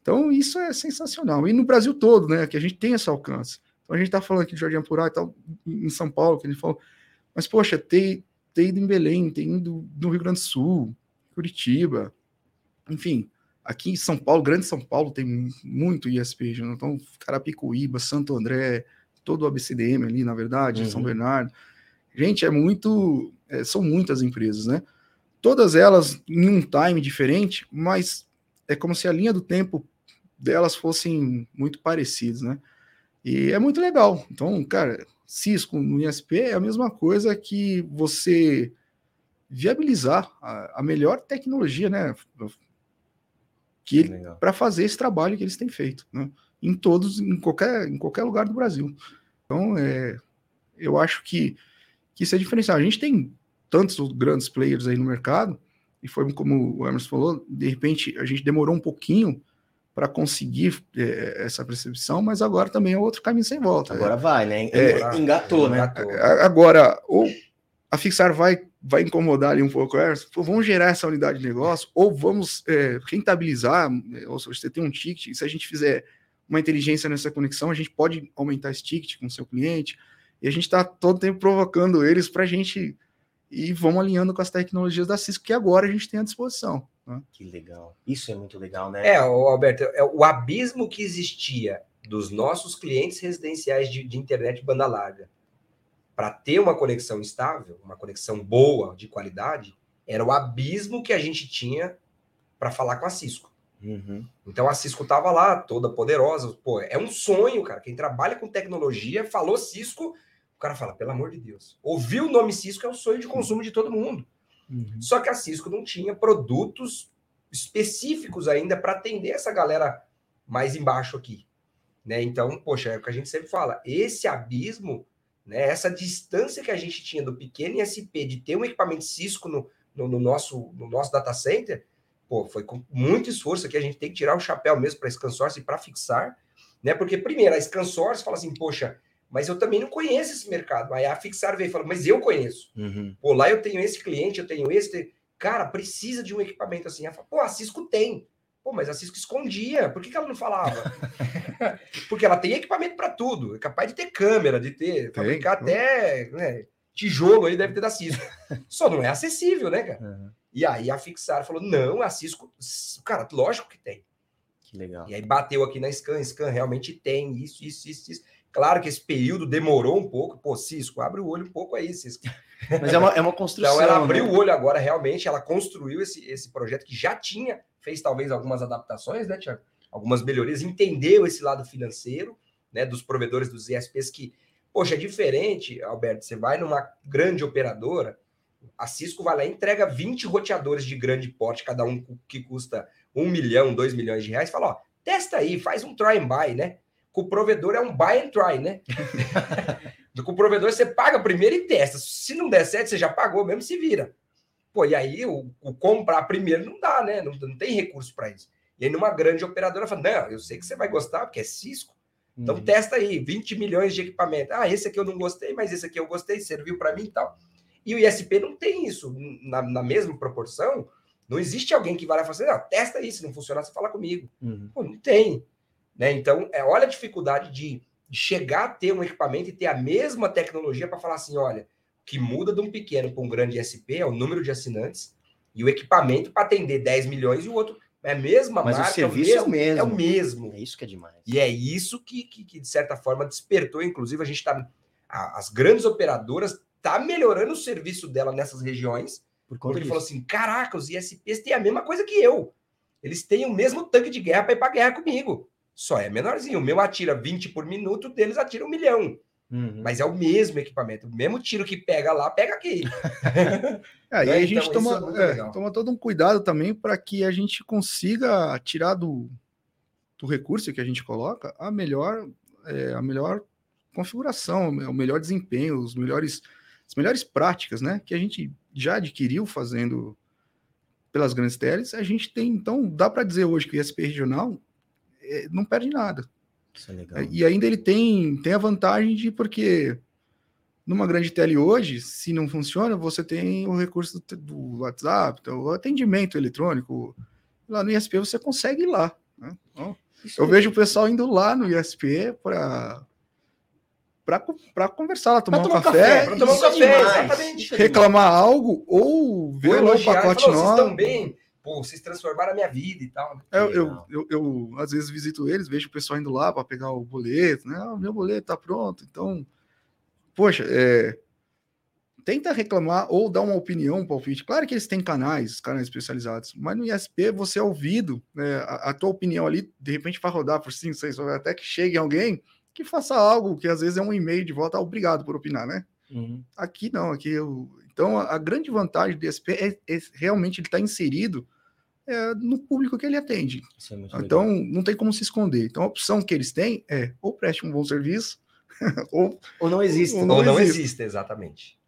Então, isso é sensacional. E no Brasil todo, né, que a gente tem esse alcance. Então, a gente está falando aqui de Jardim Apurá e tal, em São Paulo, que ele falou, mas, poxa, tem, ter ido em Belém, ter ido no Rio Grande do Sul, Curitiba, enfim, aqui em São Paulo, Grande São Paulo, tem muito ISP, então Carapicuíba, Santo André, todo o ABCDM ali, na verdade, uhum. São Bernardo. Gente, é muito, é, são muitas empresas, né? Todas elas em um time diferente, mas é como se a linha do tempo delas fossem muito parecidas, né? E é muito legal. Então, cara, Cisco no ISP é a mesma coisa que você viabilizar a, a melhor tecnologia, né? Que para fazer esse trabalho que eles têm feito, né? Em todos, em qualquer, em qualquer lugar do Brasil. Então, é, eu acho que, que isso é diferencial. A gente tem tantos grandes players aí no mercado, e foi como o Emerson falou, de repente a gente demorou um pouquinho para conseguir é, essa percepção, mas agora também é outro caminho sem volta. Agora é, vai, né? É, Engatou, né? Agora, ou a Fixar vai, vai incomodar ali um pouco, é, vamos gerar essa unidade de negócio, ou vamos é, rentabilizar, ou seja, você tem um ticket, se a gente fizer uma inteligência nessa conexão, a gente pode aumentar esse ticket com o seu cliente, e a gente está todo tempo provocando eles para a gente e vamos alinhando com as tecnologias da Cisco que agora a gente tem à disposição. Né? Que legal. Isso é muito legal, né? É, o Alberto, é o abismo que existia dos nossos clientes residenciais de, de internet banda larga para ter uma conexão estável, uma conexão boa, de qualidade, era o abismo que a gente tinha para falar com a Cisco. Uhum. Então a Cisco estava lá, toda poderosa. Pô, é um sonho, cara. Quem trabalha com tecnologia falou Cisco, cara fala, pelo amor de Deus. Ouvir o nome Cisco é o sonho de consumo de todo mundo. Uhum. Só que a Cisco não tinha produtos específicos ainda para atender essa galera mais embaixo aqui. Né? Então, poxa, é o que a gente sempre fala, esse abismo, né, essa distância que a gente tinha do pequeno ISP de ter um equipamento Cisco no, no, no nosso, no nosso data center, pô, foi com muito esforço que a gente tem que tirar o chapéu mesmo para a ScanSource e para fixar, né? Porque, primeiro, a ScanSource fala assim, poxa, mas eu também não conheço esse mercado. Aí a Fixar veio e falou, mas eu conheço. Uhum. Pô, lá eu tenho esse cliente, eu tenho esse. tem- Cara, precisa de um equipamento assim. Ela fala, pô, a Cisco tem. Pô, mas a Cisco escondia. Por que, que ela não falava? [laughs] Porque ela tem equipamento para tudo. É capaz de ter câmera, de ter, fabricar pô. até né, tijolo aí, deve ter da Cisco. [laughs] Só não é acessível, né, cara? Uhum. E aí a Fixar falou: não, a Cisco, cara, lógico que tem. Que legal. E aí bateu aqui na Scan, Scan realmente tem isso, isso, isso, isso. Claro que esse período demorou um pouco. Pô, Cisco, abre o olho um pouco aí, Cisco. Mas é uma, é uma construção. Então ela abriu né? o olho agora, realmente, ela construiu esse, esse projeto que já tinha, fez talvez algumas adaptações, né, Tiago? Algumas melhorias, entendeu esse lado financeiro, né, dos provedores dos ISPs que, poxa, é diferente, Alberto, você vai numa grande operadora, a Cisco vai lá e entrega 20 roteadores de grande porte, cada um que custa 1 milhão, 2 milhões de reais, fala, ó, testa aí, faz um try and buy, né? Com o provedor é um buy and try, né? [laughs] Com o provedor você paga primeiro e testa. Se não der certo, você já pagou mesmo, se vira. Pô, e aí o, o comprar primeiro não dá, né? Não, não tem recurso para isso. E aí numa grande operadora fala, não, eu sei que você vai gostar, porque é Cisco. Então Uhum. testa aí, 20 milhões de equipamento. Ah, esse aqui eu não gostei, mas esse aqui eu gostei, serviu para mim e tal. E o ISP não tem isso na, na mesma proporção. Não existe alguém que vai lá e fala assim, não, testa aí, se não funcionar, você fala comigo. Uhum. Pô, não tem. Né? Então, é, olha a dificuldade de, de chegar a ter um equipamento e ter a mesma tecnologia para falar assim: olha, o que muda de um pequeno para um grande ISP é o número de assinantes e o equipamento para atender 10 milhões e o outro é a mesma Mas marca, o serviço é o mesmo. É o mesmo. É isso que é demais. E é isso que, que, que, de certa forma, despertou. Inclusive, a gente está. As grandes operadoras tá melhorando o serviço dela nessas regiões, Por conta porque disso. falou assim: caraca, os ISPs têm a mesma coisa que eu. Eles têm o mesmo tanque de guerra para ir para guerra comigo. Só é menorzinho. O meu atira 20 por minuto, o deles atira um milhão. Uhum. Mas é o mesmo equipamento. O mesmo tiro que pega lá, pega aqui. [laughs] É, aí Né? a Então, gente toma, é é, toma todo um cuidado também para que a gente consiga tirar do, do recurso que a gente coloca a melhor, é, a melhor configuração, o melhor desempenho, os melhores, as melhores práticas, né? Que a gente já adquiriu fazendo pelas grandes teles. A gente tem, então, dá para dizer hoje que o ISP regional é, não perde nada. Isso é legal. E ainda ele tem, tem a vantagem de porque numa grande tele hoje, se não funciona, você tem o recurso do, do WhatsApp, então, o atendimento eletrônico. Lá no ISP você consegue ir lá. né? Então, eu vejo o pessoal indo lá no ISP para para conversar, tomar Pra um café, pra tomar um é café, é reclamar algo ou ver o pacote falou, vocês novo. estão bem? Pô, vocês transformaram a minha vida e tal. Eu, eu, Legal. eu, eu, às vezes visito eles, vejo o pessoal indo lá para pegar o boleto, né? Ah, meu boleto tá pronto. Então, poxa, é, tenta reclamar ou dar uma opinião, um palpite. Claro que eles têm canais, canais especializados, mas no ISP você é ouvido, né? a, a tua opinião ali, de repente vai rodar por 5, 6 horas, até que chegue alguém que faça algo que às vezes é um e-mail de volta, ah, obrigado por opinar, né? Uhum. Aqui não, aqui eu. Então a, a grande vantagem do ISP é, é realmente ele estar inserido é, no público que ele atende. É muito Então, legal. não tem como se esconder. Então, a opção que eles têm é ou preste um bom serviço, [laughs] ou Ou não existe. ou né? Ou não existe. existe, exatamente.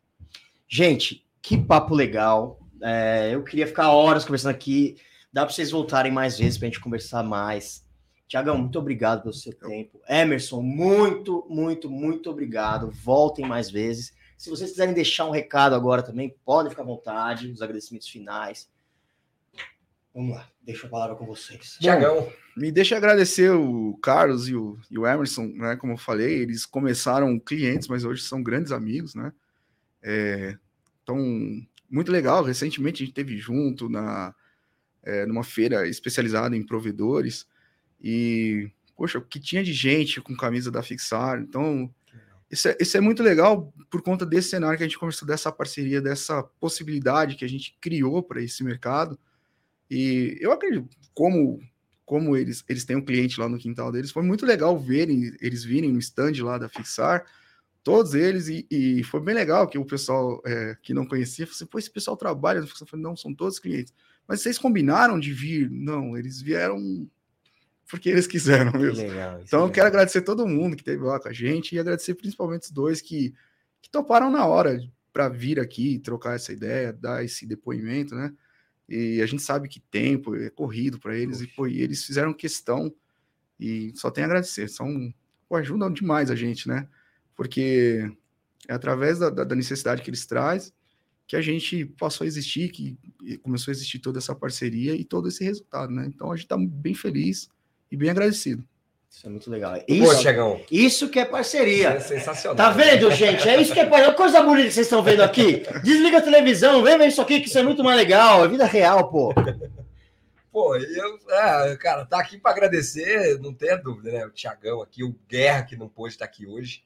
Gente, que papo legal. É, eu queria ficar horas conversando aqui. Dá para vocês voltarem mais vezes para a gente conversar mais. Tiagão, muito obrigado pelo seu tempo. Emerson, muito, muito, muito obrigado. Voltem mais vezes. Se vocês quiserem deixar um recado agora também, podem ficar à vontade. Os agradecimentos finais. Vamos lá, deixo a palavra com vocês. Tiagão, Me deixa agradecer o Carlos e o, e o Emerson, né? Como eu falei, eles começaram clientes, mas hoje são grandes amigos, né? É, então, muito legal. Recentemente a gente teve junto na é, numa feira especializada em provedores e poxa, o que tinha de gente com camisa da Fixar. Então, isso é, isso é muito legal por conta desse cenário que a gente conversou dessa parceria, dessa possibilidade que a gente criou para esse mercado. E eu acredito, como como eles, eles têm um cliente lá no quintal deles, foi muito legal verem eles virem no stand lá da Fixar, todos eles, e, e foi bem legal que o pessoal é, que não conhecia, falou assim, pô, esse pessoal trabalha, na Fixar?" Eu falei, não, são todos clientes. Mas vocês combinaram de vir? Não, eles vieram porque eles quiseram mesmo. legal. Então, é eu quero agradecer todo mundo que esteve lá com a gente e agradecer principalmente os dois que, que toparam na hora para vir aqui, trocar essa ideia, dar esse depoimento, né? E a gente sabe que tempo é corrido para eles e, pô, e eles fizeram questão e só tem a agradecer. São, pô, ajudam demais a gente, né? porque é através da, da necessidade que eles trazem que a gente passou a existir, que começou a existir toda essa parceria e todo esse resultado, né? Então a gente está bem feliz e bem agradecido. Isso é muito legal. Isso, Pô, Chegão. isso que é parceria. É sensacional. Tá vendo, gente? É isso que é parceria. Coisa bonita que vocês estão vendo aqui. Desliga a televisão, vem ver isso aqui, que isso é muito mais legal. É vida real, pô. Pô, eu, é, cara, tá aqui para agradecer, não tenha dúvida, né? O Tiagão aqui, o Guerra, que não pôde estar aqui hoje.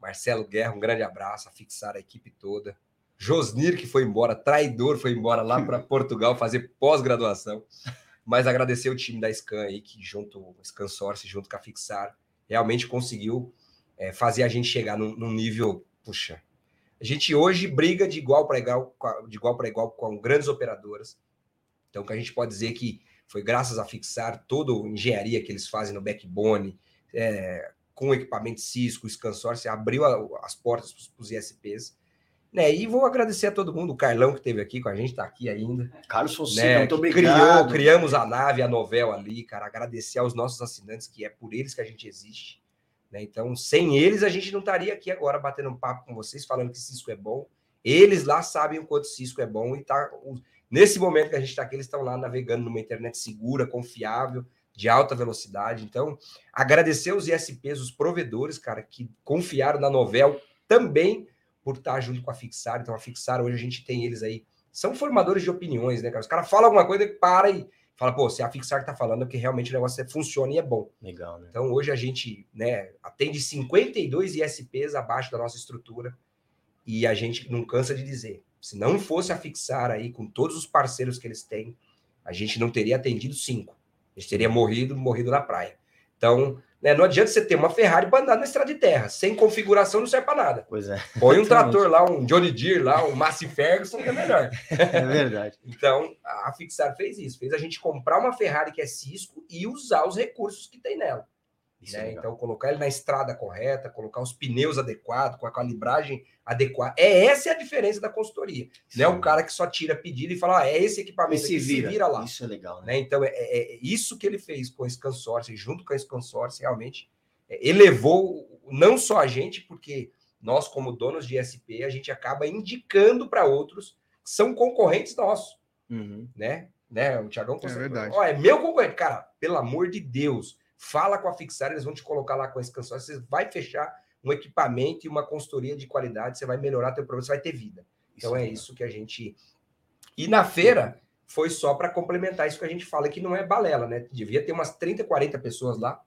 Marcelo Guerra, um grande abraço, a fixar a equipe toda. Josnir, que foi embora, traidor, foi embora lá para Portugal fazer pós-graduação. Mas agradecer o time da Scan aí, que junto, Scan Source, junto com a Fixar, realmente conseguiu é, fazer a gente chegar num, num, nível, puxa. A gente hoje briga de igual para igual, de igual para igual com grandes operadoras. Então, que a gente pode dizer que foi graças a Fixar toda a engenharia que eles fazem no backbone, é, com equipamento Cisco, o Scan Source, abriu a, as portas para os ISPs né, e vou agradecer a todo mundo, o Carlão que esteve aqui com a gente, está aqui ainda. Carlos Fonseca, né, muito obrigado. Criou, criamos a nave, a novela ali, cara. Agradecer aos nossos assinantes, que é por eles que a gente existe. Né? Então, sem eles, a gente não estaria aqui agora batendo um papo com vocês, falando que Cisco é bom. Eles lá sabem o quanto Cisco é bom e tá. Nesse momento que a gente está aqui, eles estão lá navegando numa internet segura, confiável, de alta velocidade. Então, agradecer os ISPs, os provedores, cara, que confiaram na novela também por estar junto com a Fixar. Então, a Fixar, hoje a gente tem eles aí, são formadores de opiniões, né, cara? Os caras falam alguma coisa, para e fala, pô, se a Fixar tá falando é que realmente o negócio é, funciona e é bom. Legal, né? Então, hoje a gente, né, atende 52 ISPs abaixo da nossa estrutura e a gente não cansa de dizer, se não fosse a Fixar aí, com todos os parceiros que eles têm, a gente não teria atendido cinco. A gente teria morrido, morrido na praia. Então, né? Não adianta você ter uma Ferrari para andar na estrada de terra. Sem configuração não serve para nada. Pois é. Põe um trator lá, um Johnny Deere lá, um Massey Ferguson, que é melhor. [laughs] É verdade. então, a Fixar fez isso. Fez a gente comprar uma Ferrari que é Cisco e usar os recursos que tem nela. Né? É então, colocar ele na estrada correta, colocar os pneus adequados, com a calibragem adequada. É essa é a diferença da consultoria. Não é o cara que só tira pedido e fala, ah, é esse equipamento se vira. se vira lá. Isso é legal. Né? Então, é, é, é, isso que ele fez com esse consórcio, junto com esse consórcio, realmente é, elevou não só a gente, porque nós, como donos de SP, a gente acaba indicando para outros que são concorrentes nossos. Uhum. Né? né? O Tiagão consegue. É verdade. Ó, é meu concorrente. Cara, pelo amor de Deus Fala com a Fixar, eles vão te colocar lá com esse canção. Você vai fechar um equipamento e uma consultoria de qualidade, você vai melhorar teu produto, você vai ter vida. Então isso é, é isso que a gente. E na feira foi só para complementar isso que a gente fala que não é balela, né? Devia ter umas 30, 40 pessoas lá,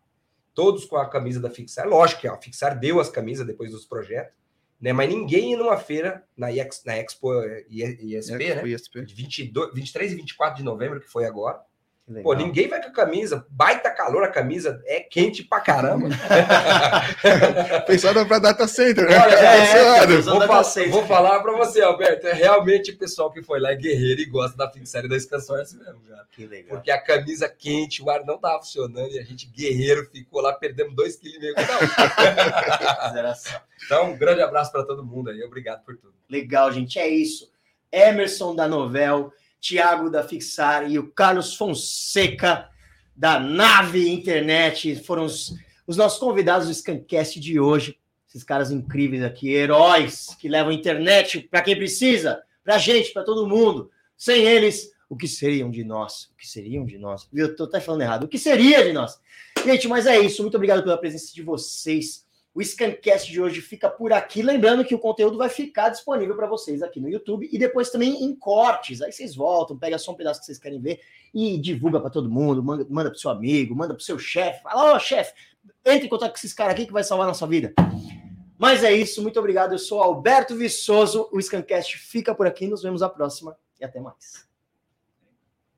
todos com a camisa da Fixar. Lógico que a Fixar deu as camisas depois dos projetos, né? Mas ninguém ia numa feira na, IX, na Expo ISP, Expo, né? ISP. De 22, 23 e 24 de novembro, que foi agora. Pô, ninguém vai com a camisa, baita calor, a camisa é quente pra caramba. [laughs] Pensada para data center, né? Olha, é, é, vou, data center. vou falar para você, Alberto, é realmente o pessoal que foi lá é guerreiro e gosta da série da Scansource mesmo, cara. Que legal. Porque a camisa quente, o ar não tava funcionando e a gente guerreiro ficou lá, perdemos dois quilos e meio cada [laughs] então, um grande abraço para todo mundo aí, obrigado por tudo. Legal, gente, é isso. Emerson da Novel Tiago da Fixar e o Carlos Fonseca da Nave Internet foram os, os nossos convidados do Scancast de hoje. Esses caras incríveis aqui, heróis que levam internet para quem precisa, para gente, para todo mundo. Sem eles, o que seriam de nós? O que seriam de nós? Eu tô até falando errado. O que seria de nós? Gente, mas é isso. Muito obrigado pela presença de vocês. O Scancast de hoje fica por aqui. Lembrando que o conteúdo vai ficar disponível para vocês aqui no YouTube e depois também em cortes. Aí vocês voltam, pega só um pedaço que vocês querem ver e divulga para todo mundo. Manda, manda para seu amigo, manda para seu chefe. Fala, ó, oh, chefe, entre em contato com esses caras aqui que vai salvar a nossa vida. Mas é isso, muito obrigado. Eu sou Alberto Viçoso. O Scancast fica por aqui. Nos vemos a próxima e até mais.